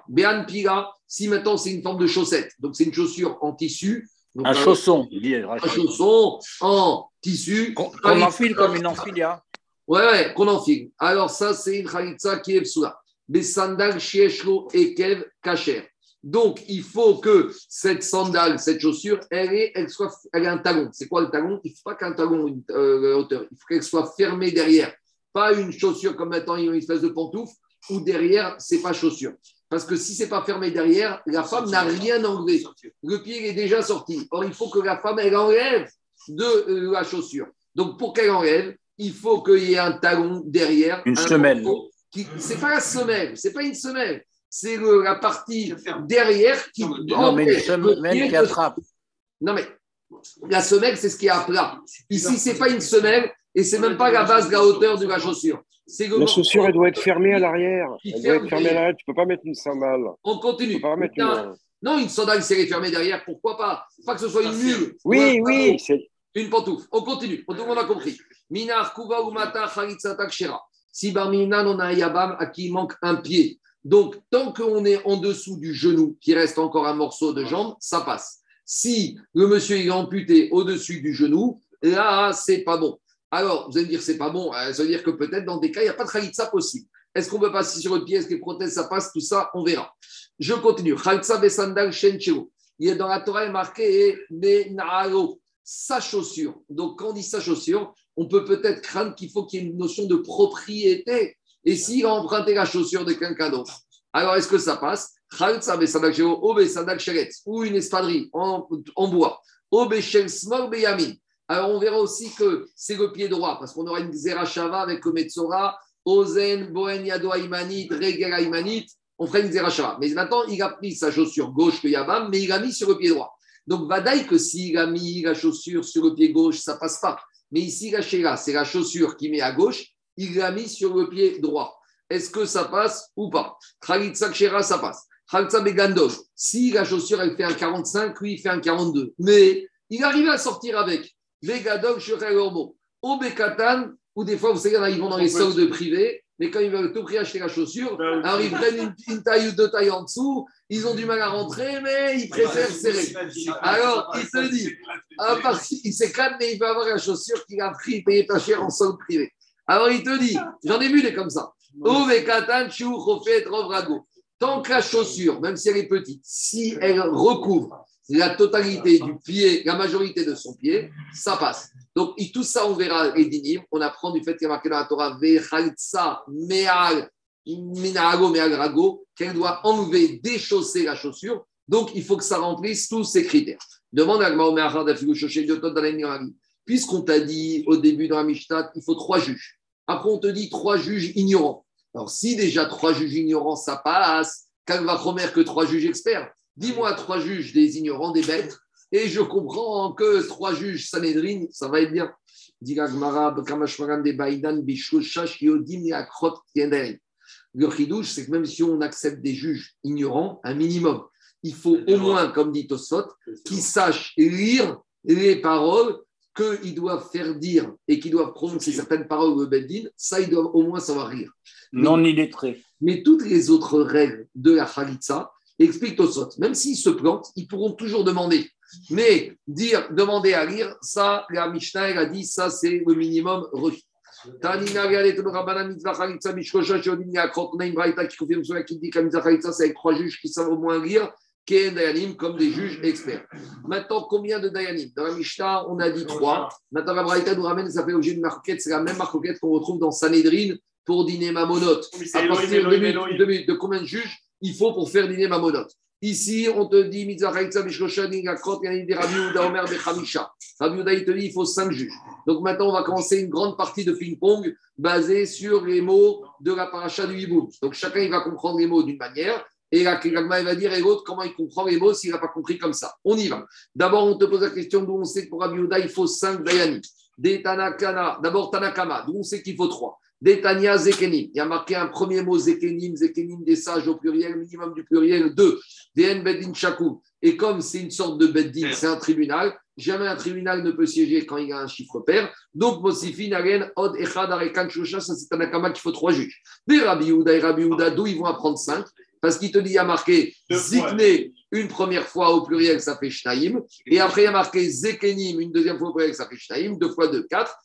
Bean Pira, si maintenant c'est une forme de chaussette, donc c'est une chaussure en tissu. Donc, Un chausson, un chausson en tissu. Qu'on qu'on enfile comme une enfilia. Ouais, ouais, qu'on enfile. Alors, ça, c'est une khalitsa qui est psoula. Des sandales shieshlo ekev kacher. Donc, il faut que cette sandale, cette chaussure, elle ait, elle soit, elle ait un talon. C'est quoi le talon? Il ne faut pas qu'un talon une euh, hauteur. Il faut qu'elle soit fermée derrière. Pas une chaussure comme maintenant, il y a une espèce de pantoufle, où derrière, c'est pas chaussure. Parce que si c'est pas fermé derrière, la femme n'a rien enlevé. Le pied il est déjà sorti. Or, il faut que la femme, elle enlève de euh, la chaussure. Donc, pour qu'elle enlève, il faut qu'il y ait un talon derrière. Une un semelle. Qui, c'est pas la semelle, c'est pas une semelle. C'est la partie derrière qui. Non, mais le semelle pied qui de- attrape. Non, mais la semelle, c'est ce qui est à plat. Ici, c'est pas une semelle et c'est même pas la base de la hauteur de la chaussure. La chaussure, elle doit être fermée à l'arrière. Elle doit être fermée à l'arrière. Tu peux pas mettre une sandale. On Tu continue. peux pas mettre Putain, une. Non, une sandale, si elle est fermée derrière, pourquoi pas? Pas que ce soit une mule. ou Oui, un oui. Une pantoufle. On continue. Tout le monde a compris. Minar, Kuva, Umata, Khalitsa, Takshira. Si Barminan, on a un Yabam à qui il manque un pied. Donc, tant qu'on est en dessous du genou, qui reste encore un morceau de jambe, ça passe. Si le monsieur est amputé au-dessus du genou, là, c'est pas bon. Alors, vous allez me dire, c'est pas bon. Euh, Ça veut dire que peut-être dans des cas, il n'y a pas de Khalitsa possible. Est-ce qu'on peut passer sur une pièce, les prothèses, ça passe, tout ça, on verra. Je continue. Khalitsa besandal shencheo. Il a dans la Torah est marqué benaro, sa chaussure. Donc, quand on dit sa chaussure, on peut peut-être craindre qu'il faut qu'il y ait une notion de propriété. Et s'il a emprunté la chaussure de quelqu'un d'autre, alors est-ce que ça passe? Ou une espadrille en, en bois. Alors, on verra aussi que c'est le pied droit, parce qu'on aura une Zerachava avec le Metzora, Ozen, Bohen, Yado, Aymanit, Regel, Aymanit, on ferait une Zerachava. Mais maintenant, il a pris sa chaussure gauche, le Yabam, mais il l'a mis sur le pied droit. Donc, Vadaï, que s'il a mis la chaussure sur le pied gauche, ça passe pas. Mais ici, la Sheila, c'est la chaussure qui met à gauche, il l'a mis sur le pied droit. Est-ce que ça passe ou pas? Khalitsa Kshera, ça passe. Khalitsa Begandov, si la chaussure, elle fait un 45, lui, il fait un 42. Mais il arrive à sortir avec. Vegadog, Shurel Ormo. Au Bekatan, ou des fois, vous savez, ils vont dans les soldes privés, mais quand ils veulent tout prix acheter la chaussure, alors ils prennent une, une taille ou deux tailles en dessous, ils ont du mal à rentrer, mais ils préfèrent serrer. Alors, il te dit, à part il s'éclate, mais il veut avoir la chaussure qu'il a pris, payé pas cher en solde privé. Alors, il te dit, j'en ai vu des comme ça. Tant que la chaussure, même si elle est petite, si elle recouvre la totalité du pied, la majorité de son pied, ça passe. Donc, tout ça, on verra les dinim. On apprend du fait qu'il y a marqué dans la Torah, Meal, Meal, qu'elle doit enlever, déchausser la chaussure. Donc, il faut que ça remplisse tous ces critères. Demande à Puisqu'on t'a dit au début dans la Mishnah, il faut trois juges. Après, on te dit trois juges ignorants. Alors, si déjà trois juges ignorants, ça passe, va Romer que trois juges experts. Dis-moi trois juges des ignorants, des bêtes, et je comprends que trois juges Sanhedrin, ça va être bien. Le chidouche, c'est que même si on accepte des juges ignorants, un minimum, il faut au moins, comme dit Tosot, qu'ils sachent lire les paroles qu'ils doivent faire dire et qu'ils doivent prononcer certaines paroles au Beddin, ça, ils doivent au moins savoir lire. Non illettré. Mais toutes les autres règles de la Khalitsa expliquent Tosot. Même s'ils se plantent, ils pourront toujours demander. Mais dire, demander à lire, ça, la Mishnah, elle a dit, ça, c'est le minimum requis. Tanina, regardez, Tano Rabbanan, Mitzvah Khalitsa, Mishkosha, Shodim, Yakrot, on a une braïta qui confirme cela, qui dit que la Mitzvah Khalitsa, c'est avec trois juges qui savent au moins Ken Dayanim, comme des juges experts. Maintenant, combien de Dayanim Dans la Mishnah, on a dit trois. Maintenant, la braïta nous ramène, ça fait objet d'une marquette, c'est la même marquette qu'on retrouve dans Sanhedrin pour dîner Mamonot. Mais c'est À partir de, combien de juges il faut pour faire dîner Mamonot Ici, on te dit il te dit il faut cinq juges. Donc maintenant, on va commencer une grande partie de ping-pong basée sur les mots de la paracha du Hiboum. Donc chacun, il va comprendre les mots d'une manière. Et la Kagma, il va dire, et l'autre, comment il comprend les mots s'il n'a pas compris comme ça? On y va. D'abord, on te pose la question d'où on sait que pour Rabbi Yehuda, il faut cinq Dayanim. Des Tanakana, d'abord Tanakama, d'où on sait qu'il faut trois. Des Tania Zekenim. Il y a marqué un premier mot Zekenim, Zekenim des sages au pluriel, minimum du pluriel, deux. Des En Beddin Shakou. Et comme c'est une sorte de Beddin, c'est un tribunal, jamais un tribunal ne peut siéger quand il y a un chiffre pair. Donc, Mosifi, Naren, Od, Echad, Arekan, Shosha, ça c'est un akama qu'il faut trois juges. Des Rabbi et Rabbi Yehuda, d'où ils vont apprendre cinq Parce qu'il te dit, il y a marqué. Zikne une première fois au pluriel, ça fait Shnaïm. Et après, il y a marqué Zekenim une deuxième fois au pluriel, ça fait Shnaïm. Deux fois deux, quatre.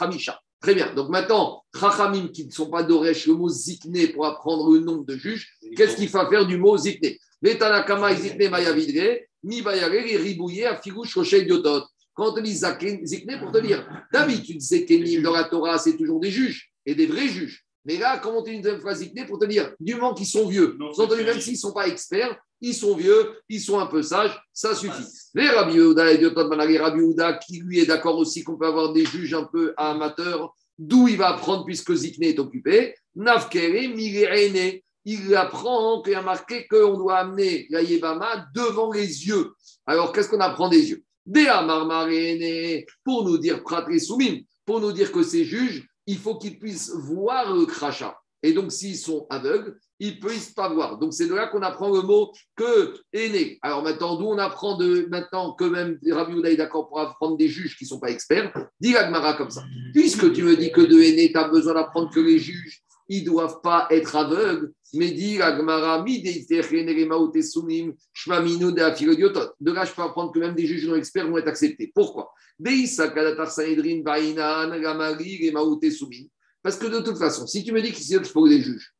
Hamisha. Très bien. Donc maintenant, Chachamim qui ne sont pas d'Oresh, le mot Zikne pour apprendre le nombre de juges, qu'est-ce qu'il faut faire du mot Zikne Les Tanakama, Zikne, Mayavidre, Mi Bayare, Ribouillé, Afigouche, Rochel, Diotot. Quand on te dit Zikne, pour te dire, d'habitude, Zekenim dans la Torah, c'est toujours des juges et des vrais juges. Mais là, comment on une deuxième fois Zikne pour te dire, du moment qu'ils sont vieux, Non, même s'ils ne sont pas experts, ils sont vieux, ils sont un peu sages, ça suffit. Les Rabbi Yehuda et Rabbi Yehuda, qui lui est d'accord aussi qu'on peut avoir des juges un peu amateurs, d'où il va apprendre puisque Zikne est occupé. Nafkere, Mirene, il apprend qu'il a marqué qu'on doit amener la Yébama devant les yeux. Alors, qu'est-ce qu'on apprend des yeux? Dea Marmarene, pour nous dire Soumim, pour nous dire que ces juges, il faut qu'ils puissent voir le crachat. Et donc, s'ils sont aveugles, ils ne peuvent pas voir. Donc, c'est de là qu'on apprend le mot que aîné. Alors maintenant, d'où on apprend de maintenant que même Rabbi Houda est d'accord pour apprendre des juges qui ne sont pas experts Dis l'Agmara comme ça. Puisque tu me dis que de aîné, tu as besoin d'apprendre que les juges, ils ne doivent pas être aveugles, mais mi de là, je peux apprendre que même des juges non experts vont être acceptés. Pourquoi? Parce que de toute façon, si tu me dis qu'il faut des juges,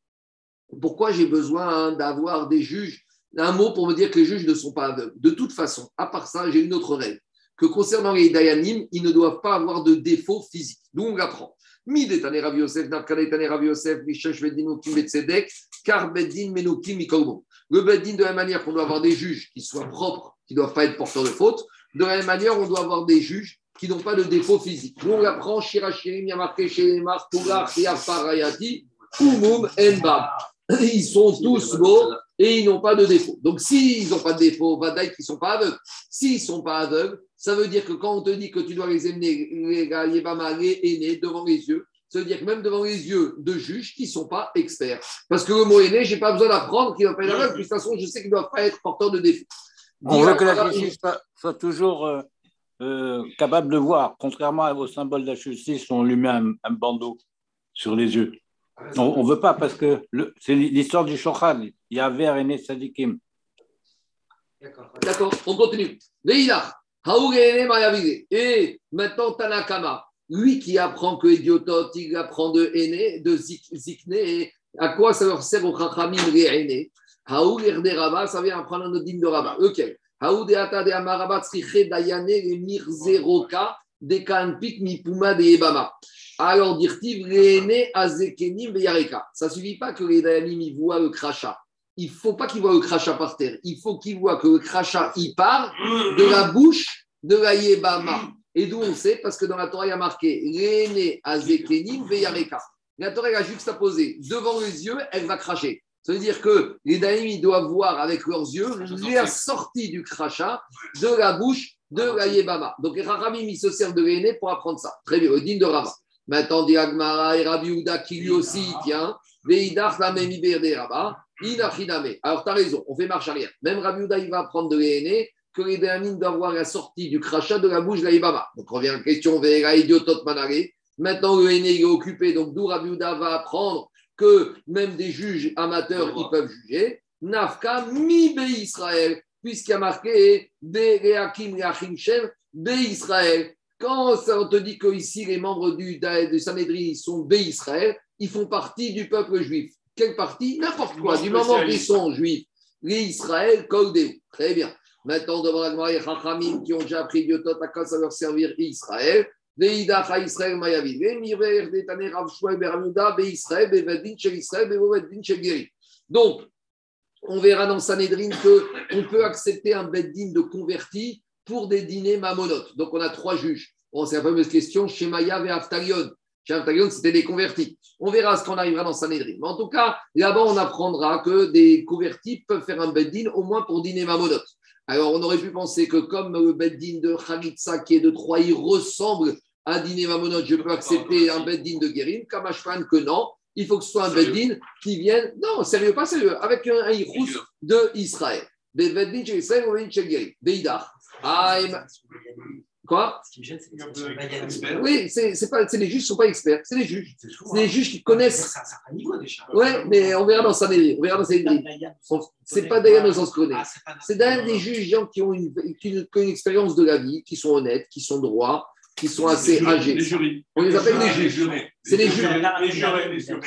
pourquoi j'ai besoin d'avoir des juges Un mot pour me dire que les juges ne sont pas aveugles? De toute façon, à part ça, j'ai une autre règle que concernant les Dayanim, ils ne doivent pas avoir de défaut physique. D'où on l'apprend. Midetane Rav Yosef, Nafkanetane Rav Yosef, Mishash Beddin Okim Betzedek, Kar Beddin Menokim Mikolmo. Le Beddin, de la même manière qu'on doit avoir des juges qui soient propres, qui ne doivent pas être porteurs de faute, de la même manière, on doit avoir des juges qui n'ont pas de défaut physique. Nous, on l'apprend, Shirachirim, Yamarke, Shelemar, Tougar, Parayati, Umum, Enbab. Ils sont tous beaux et ils n'ont pas de défaut. Donc, s'ils n'ont pas de défaut, Vadaï, qui ne sont pas aveugles. S'ils ne sont pas aveugles, ça veut dire que quand on te dit que tu dois les amener, les gars, les aînés, devant les yeux, ça veut dire que même devant les yeux de juges qui ne sont pas experts. Parce que le mot aîné, je n'ai pas besoin d'apprendre qu'il ne doit pas être aveugle. De toute façon, je sais qu'il ne doit pas être porteur de défaut. On veut que la justice soit, soit toujours euh, euh, capable de voir, contrairement au symbole de la justice, on lui met un, un bandeau sur les yeux. On ne veut pas parce que c'est l'histoire du Shochan. Il y a Ver et Sadikim. D'accord, on continue. Et maintenant, Tanakama, lui qui apprend que Idiotot, il apprend de Aîné, de Zik- Zikne, et à quoi ça leur sert au Chachamim Aînés Haoug de Rabat, ça vient apprendre un odine de Rabat. Ok. Haoug de Ata de Amarabat, Sriche, Dayane, Mirzeroka, de Kanpik, Mipuma, de Ebama. Alors, dire-t-il, les aînés, Azekenim, Beyareka. Ça ne suffit pas que les Dayanim voient le crachat il ne faut pas qu'il voit le crachat par terre. Il faut qu'il voit que le crachat, il part de la bouche de la Yébama. Et d'où on sait? Parce que dans la Torah, il y a marqué Réné Azekenim Veyareka. La Torah, elle a juxtaposé devant les yeux, elle va cracher. Ça veut dire que les ils doivent voir avec leurs yeux la sortie du crachat de la bouche de la. Donc, les Rachamim, ils se servent de l'aîné pour apprendre ça. Très bien, le din de Rava. Maintenant, dit Agmara et Rabbi Houda qui lui aussi y tient. Veidach la même. Alors, tu as raison, on fait marche arrière. Même Rabbi Houda, il va apprendre de l'aîné que les Béamines doivent voir la sortie du crachat de la bouche de la Yébama. Donc, on revient à la question, Veira idiotot manare. Maintenant, le aîné il est occupé. Donc, d'où Rabbi Houda va apprendre que même des juges amateurs, ils peuvent juger. Nafka mi be Israël, puisqu'il y a marqué be reakim reachim shem be Israël. Quand on te dit que ici les membres du, du Sanhedrin sont be Israël, ils font partie du peuple juif. Quelle partie? N'importe quoi. Du moment qu'ils sont juifs, les Israël. Très bien. Maintenant, devant la les Chachamim qui ont déjà appris Diotot, à quoi ça leur servir Israël. Donc, on verra dans Sanhedrin qu'on peut accepter un beddin de converti pour des dîners mamonotes. Donc, on a trois juges. Bon, c'est la fameuse question Shemaya et Aftalion. Chez Aftalion, c'était des convertis. On verra ce qu'on arrivera dans Sanhedrin. Mais en tout cas, là-bas, on apprendra que des convertis peuvent faire un beddin au moins pour dîner mamonotes. Alors, on aurait pu penser que comme le beddin de Khalitsa qui est de Troyes il ressemble à un dîner mamonote, je peux accepter un beddin de Guérim, Kamashpan que non. Il faut que ce soit un beddin qui vienne, non, sérieux, pas sérieux, avec un, un de Israël. Des beddin chez Israël, beddin chez Guérim. Beidar. Ah, Quoi Ce qui me gêne, c'est l'expression Oui, c'est c'est pas, c'est les juges ne sont pas experts, c'est les juges. C'est C'est les juges qui connaissent. C'est un niveau déjà. Ouais, mais on verra dans. On verra dans Sanhedrin. C'est pas Dayan au sens connaît. Ah, c'est pas C'est d'ailleurs des juges gens qui ont une, qui ont une expérience de la vie, qui sont honnêtes, qui sont droits, qui sont assez Les âgés. jurys. On les appelle les Les juges. jurés. C'est les juges. Les jurés, les jurés.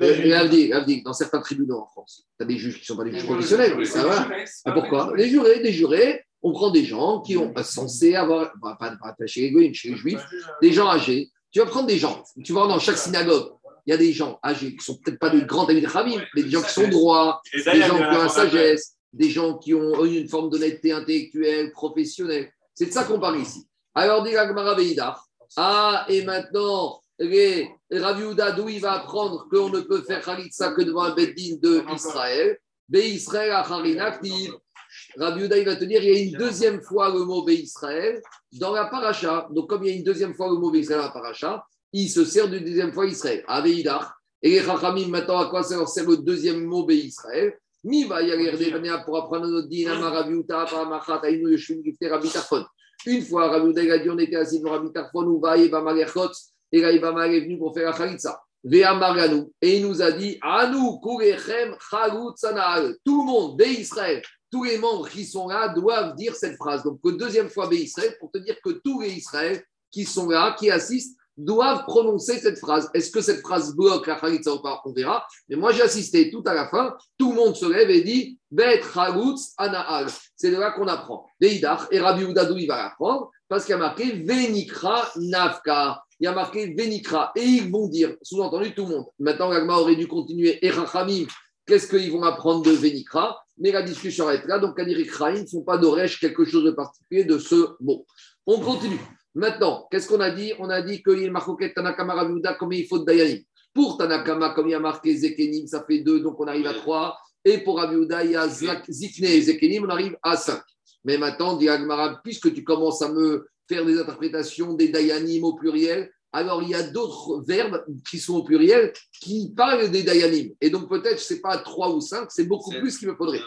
Euh, Avdi, Avdi, dans certains tribunaux en France, tu as des juges qui ne sont pas des juges professionnels. Ça va. Ah, pourquoi Les jurés, des jurés, on prend des gens qui ont censé avoir, bah, pas, chez les goïms, chez les juifs, des gens âgés. Tu vas prendre des gens, tu vas dans chaque synagogue, il y a des gens âgés qui sont peut-être pas de grands amis de Khavim, mais des gens qui sont droits, des gens qui ont la sagesse, des gens qui ont une forme d'honnêteté intellectuelle, professionnelle. C'est de ça qu'on parle ici. Alors, dit Gagmara ah, et maintenant, les Rav Yehuda, d'où il va apprendre qu'on ne peut faire Khalitsa que devant un Beddin de Israël, Be Israël Acharinaktiv. Yehuda, il va te dire, il y a une deuxième fois le mot Israël dans la paracha. Donc, comme il y a une deuxième fois le mot Israël dans la paracha, il se sert du deuxième fois Israël. Aveidar. Et les Chachamim, maintenant, à quoi ça leur sert le deuxième mot Israël? Mi va y aller pour apprendre notre din, Amar Rav Yehuda, Paramachat, Aïnou, Yoshim, Gifte, Rabbi Tarfon. Une fois, Rav Yehuda, il a dit, on était assis devant Rabbi Tarfon, ou va, Eba Malerchotz, et là, Eba est venu pour faire la Marganou. Et il nous a dit, Anou, Kurechem. Tout le monde, Be Israël, tous les membres qui sont là doivent dire cette phrase. Donc, deuxième fois Israël, pour te dire que tous les Israël qui sont là, qui assistent, doivent prononcer cette phrase. Est-ce que cette phrase bloque la Khalitsa ou pas On verra. Mais moi, j'ai assisté tout à la fin. Tout le monde se lève et dit Bet Chalutz Anaal. C'est de là qu'on apprend. Veidach et Rabbi Oudadou, il va l'apprendre? Parce qu'il y a marqué Venikra Nafka. Il y a marqué Venikra. Et ils vont dire, sous-entendu tout le monde. Maintenant, l'Agma aurait dû continuer. Et Rachamim, qu'est-ce qu'ils vont apprendre de Venikra Mais la discussion être là. Donc, Kanir et Kraïm ne font pas d'oreche quelque chose de particulier de ce mot. On continue. Maintenant, qu'est-ce qu'on a dit? On a dit qu'il marqué Tanakama Rabiuda, combien il faut de Dayanim. Pour Tanakama, comme il y a marqué Zekenim, ça fait deux, donc on arrive à trois. Et pour Rabiuda, il y a Zikne et Zekenim, on arrive à cinq. Mais maintenant, dit puisque tu commences à me faire des interprétations des Dayanim au pluriel, alors il y a d'autres verbes qui sont au pluriel qui parlent des Dayanim. Et donc peut-être, ce n'est pas trois ou cinq, c'est beaucoup plus qu'il me faudrait.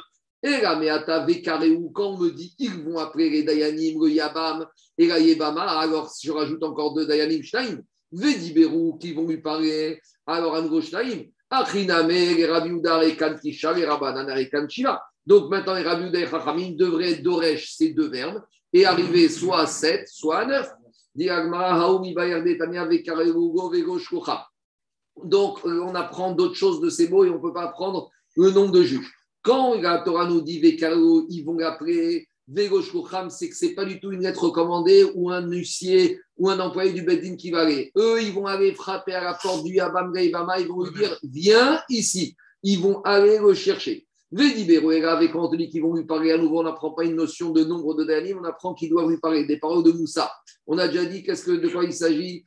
Et là, mais à ta Vekareu, quand on me dit ils vont appeler les Dayanim, le Yabam et la Yebama, alors si je rajoute encore deux Dayanim Shtaim, Vediberu qui vont lui parler, alors Ango Shtaim, Achiname, les et Kantisha, les Rabbanan et Kanchila. Donc maintenant, les et Chachamim devraient être d'Oresh ces deux verbes et arriver soit à 7, soit à 9. Donc, euh, on apprend d'autres choses de ces mots et on ne peut pas apprendre le nombre de juges. Quand la Torah nous dit Vekaro, ils vont l'appeler Vegoshkocham, c'est que ce n'est pas du tout une lettre recommandée ou un huissier ou un employé du Bedin qui va aller. Eux, ils vont aller frapper à la porte du Yabam Gaïbama, ils vont lui dire Viens ici. Ils vont aller le chercher. Et Rav, et quand on dit qu'ils vont lui parler à nouveau, on n'apprend pas une notion de nombre de Dayanim, on apprend qu'ils doivent lui parler des paroles de Moussa. On a déjà dit qu'est-ce que, de quoi il s'agit.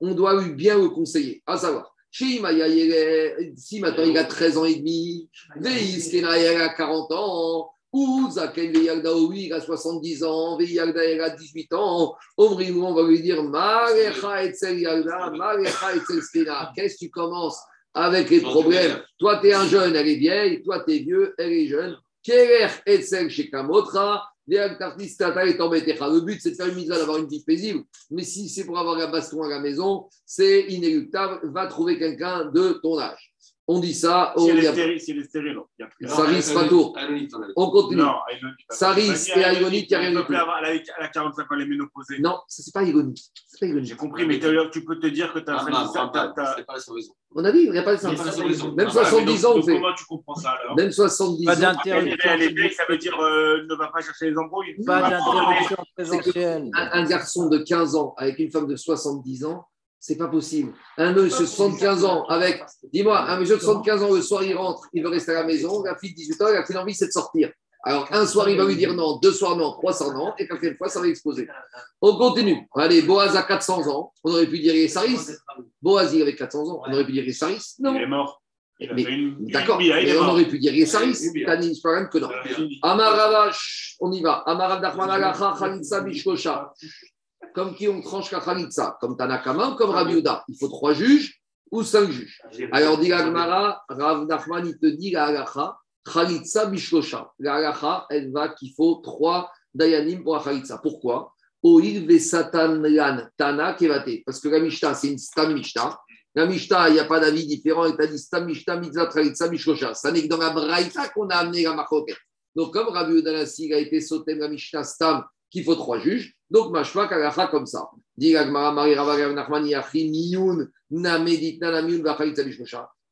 On doit lui bien le conseiller, à savoir. Si maintenant il a 13 ans et demi, Veis Kenaya a 40 ans, Ou Zaken oui, il a 70 ans, Veyagda, il a 18 ans. Omri, on va lui dire Marecha Yagda, Marecha Skena. Qu'est-ce que tu commences avec les problèmes Toi, tu es un jeune, elle est vieille. Toi, tu es vieux, elle est jeune. Kerer Etzel Shekamotra. Le but, c'est de faire une mitzvah, d'avoir une vie paisible. Mais si c'est pour avoir un baston à la maison, c'est inéluctable. Va trouver quelqu'un de ton âge. On dit ça. Stérile, si elle est stérile, non. Il y a plus. Saris, pas tour. On continue. Non, Saris et Aïlonite, il y a rien du tout. avoir- Elle a- elle a 45 ans, elle est ménopausée. Non, ça, c'est pas ironique. C'est pas ironique. J'ai compris, mais d'ailleurs, tu peux te dire que tu as Ah, fait ça. C'est pas la. On a dit, il n'y a pas de raison. Même Ah, 70 ans, on fait. Comment tu comprends ça alors Même 70 Pas ans. Elle est ça veut dire euh, ne va pas chercher les embrouilles. pas Ah, d'interruption présentielle. Un, un garçon de 15 ans avec une femme de 70 ans, c'est pas possible. Un monsieur de 75 ans avec, dis-moi, un monsieur de 75 ans, le soir, il rentre, il veut rester à la maison, la fille de 18 ans, elle a qu'une envie, c'est de sortir. Alors, un soir, il va lui dire non, deux soirs non, trois soirs non, et quatrième fois, ça va exploser. On continue. Allez, Boaz a 400 ans, on aurait pu dire il est Saris. Boaz, il avait 400 ans, on aurait pu dire il est Saris. Non. Il est mort. Il a Mais- fait une. D'accord, mais on aurait pu dire il est Saris. Oui, Tani, je parle que non. Amaravash, on y va. Amarav Nachman Agacha, Khalitsa Bishkosha. Comme qui on tranche la Khalitsa Comme Tanakama ou comme Rabbi Yehuda Il faut trois juges ou cinq juges. Alors, dit Agmara, Rav Nachman, il te dit la halacha, Khalitsa Bishkosha. La halacha, elle va qu'il faut trois dayanim pour la Khalitsa. Pourquoi? Oil Vesatan Lan Tana Kevate. Parce que la Mishnah, c'est une Stam Mishnah. La Mishnah, il n'y a pas d'avis différent. Il t'a dit Stam Mishnah, Mitzvah Khalitsa Bishkosha. Ça n'est que dans la Braïta qu'on a amené la Machoket. Donc, comme Rabbi Udanassi il a été sauté de la Mishnah Stam, qu'il faut trois juges, donc Mashma Kagacha comme ça.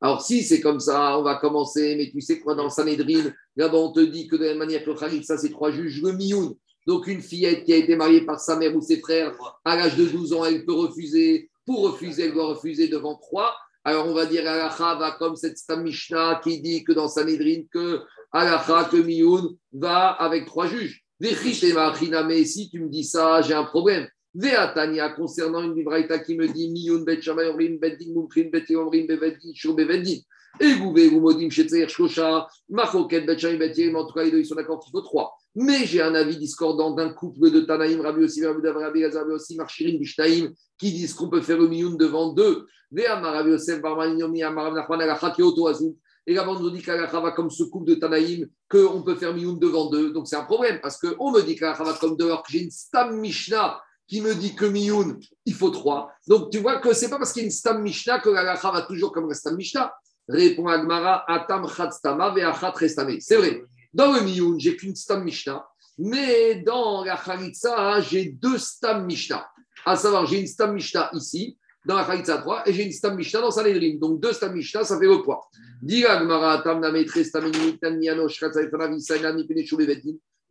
Alors, si c'est comme ça, on va commencer, mais tu sais quoi, dans Sanhedrin, là-bas, on te dit que de la manière que le Khalitsa, c'est trois juges, le Miyun. Donc, une fillette qui a été mariée par sa mère ou ses frères, à l'âge de 12 ans, elle peut refuser. Pour refuser, elle doit refuser devant trois. Alors, on va dire Alacha va comme cette Mishnah qui dit que dans Sanhedrin, que Alacha, que Miyun va avec trois juges. Machiname, si tu me dis ça, j'ai un problème. Veatania, concernant une libraïta qui me dit Miyun bet Shamay Omrim bet Din Mumkrin bet Omrim beveddin Shur beveddin. Et vous, vous modim Shetzer Shosha, Machoket bet Shamay bet Yerim, en tout cas, ils sont d'accord qu'il faut trois. Mais j'ai un avis discordant d'un couple de Tanaïm, Rabbi aussi, Rabbi Dav, Rabbi Gazar, Rabbi aussi, Marchirin, Bishtaïm, qui disent qu'on peut faire le Miyun devant deux. Ve'amar Rabbi Yosef, Barman, Yomi, Amar Nachman, Alacha, Kyoto, Azou. Et là, on nous dit qu'Alacha va comme ce couple de Tanaïm, qu'on peut faire Miyun devant deux. Donc c'est un problème, parce qu'on me dit qu'Alacha va comme deux, alors que j'ai une Stam Mishnah qui me dit que Miyun, il faut trois. Donc tu vois que c'est pas parce qu'il y a une Stam Mishnah que l'Alacha va toujours comme la Stam Mishnah. Répond Agmara, Atam Chatstama, Ve'achat Restame. C'est vrai. Dans le Miyun, j'ai qu'une Stam Mishnah, mais dans la Khalitsa, j'ai deux Stam Mishnah. À savoir, j'ai une Stam Mishnah ici, dans la Khalitsa 3, et j'ai une Stam Mishnah dans Sanhedrin. Donc deux Stam Mishnah, ça fait le poids.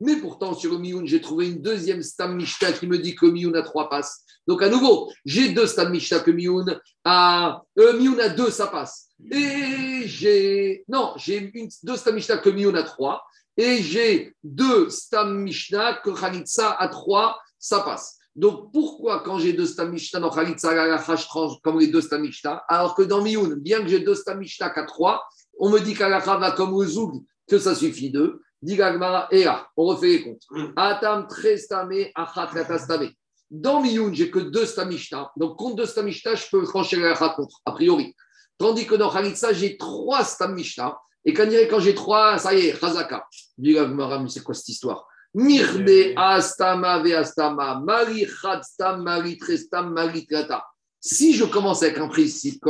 Mais pourtant, sur le Miyun, j'ai trouvé une deuxième Stam Mishnah qui me dit que le Miyun a trois passes. Donc, à nouveau, j'ai deux Stam Mishnah que Miyun a. Euh, a deux, ça passe. Et j'ai. Non, j'ai deux Stam Mishnah que Miyun a trois. Et j'ai deux Stam Mishnah que Khalitsa a trois, ça passe. Donc, pourquoi, quand j'ai deux Stam Mishnah dans tranche comme les deux Stam Mishnah, alors que dans Miyun, bien que j'ai deux Stam Mishnah qu'à trois, on me dit qu'Alacha va comme le Zoug, que ça suffit deux. Dit Gagmara, et là, on refait les comptes. Atam trestame, achat katastame. Dans Miyun, j'ai que deux stamishta. Donc, contre deux stamishta, je peux trancher la contre, a priori. Tandis que dans Khalitsa, j'ai trois stamishta. Et quand, quand j'ai trois, ça y est, Chazaka. Dit Gagmara, mais c'est quoi cette histoire? Mirde astama ve astama, mari chadstam, mari trestam, mari trata. Si je commence avec un principe,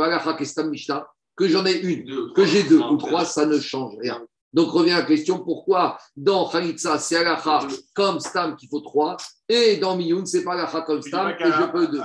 que j'en ai une, que j'ai deux ou trois, ça ne change rien. Donc revient la question pourquoi dans Khalitsa c'est alacha comme Stam qu'il faut trois et dans Miyun c'est pas alacha comme Stam et je peux deux.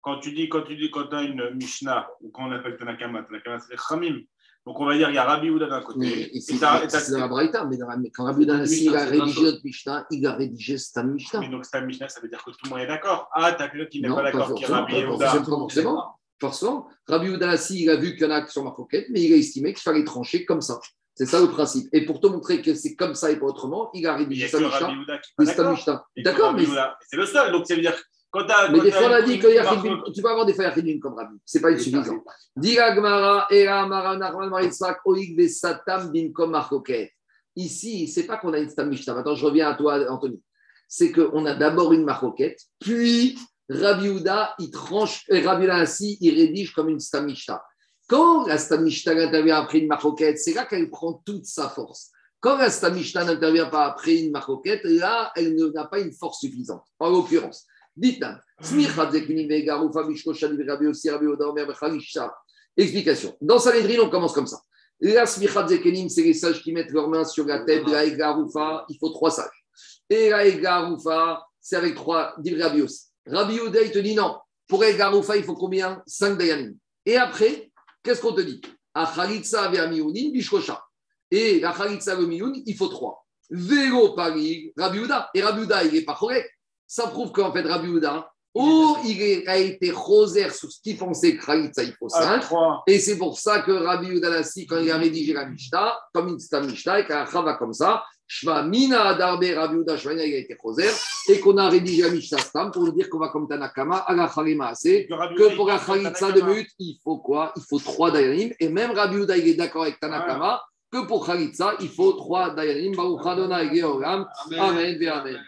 quand tu dis, quand tu dis, quand tu as une Mishnah, ou quand on appelle Tanakama, Tanakama c'est Khamim. Donc on va dire, il y a Rabbi Ouda d'un côté. c'est et dans la Braïta, mais, mais quand Rabbi il a rédigé notre Mishnah, il a rédigé Stam Mishnah. Mais donc c'est un Mishnah, ça veut dire que tout le monde est d'accord. Ah, t'as quelqu'un qui n'est pas d'accord, qui est Rabbi pas Ouda. forcément, forcément. Rabbi Udanassi, il a vu qu'il y en a qui sont marcoquettes, mais il a estimé qu'il fallait trancher comme ça. C'est ça le principe. Et pour te montrer que c'est comme ça et pas autrement, il a rédigé sa Mishnah. D'accord. Mais. C'est le seul. Donc ça veut dire quand mais des fois, on a dit a tu peux avoir des fois Yachidin comme Rabbi. C'est pas suffisant. Dira Gmara, Era Mara Nachman Maritzak, Oig Vesatam Binkom Marcoquet. ici, c'est pas qu'on a une Stam Mishnah. Maintenant, je reviens à toi, Anthony. C'est qu'on a d'abord une maroquette, puis Rabbi Houda, il tranche, et Rabbi Houda ainsi, il rédige comme une Stam Mishnah. Quand la Stam Mishnah intervient après une maroquette, c'est là qu'elle prend toute sa force. Quand la Stam Mishnah n'intervient pas après une maroquette, là, elle n'a pas une force suffisante. En l'occurrence, Explication. Dans Sanhedrin, on commence comme ça. La c'est les sages qui mettent leurs mains sur la tête de la Egarufa. Il faut trois sages. Et la Egarufa, c'est avec trois, dit Rabbi aussi. Rabbi Houda, il te dit non. Pour Egarufa, il faut combien? Cinq Dayanim. Et après, qu'est-ce qu'on te dit? Achalitza ve'amiunin bishkosha. Et la Khalitsa le il faut trois. Vélo Paris, Rabbi Houda. Et Rabbi Houda, il n'est pas correct. Ça prouve qu'en fait, Rabbi Houda, ou il est- a été rosaire sur ce qu'il pensait que Khalitsa, il faut À cinq. trois. Et c'est pour ça que Rabbi Udanassi, quand il a rédigé la Mishnah, comme une Stam Mishnah, et qu'un Chava comme ça, Shma Mina Adarbe Rabbi Uda Shvania, il a été rosaire, et qu'on a rédigé la Mishnah Stam pour nous dire qu'on va comme Tanakama, à la Khalima assez, Que pour la prend Khalitsa de. Mut, il faut quoi? Il faut trois Dayanim, et même Rabbi Uda, il est d'accord avec Tanakama, que pour Khalitsa, il faut trois Dayanim, Baruch Adonai Georgam, Amen, Amen.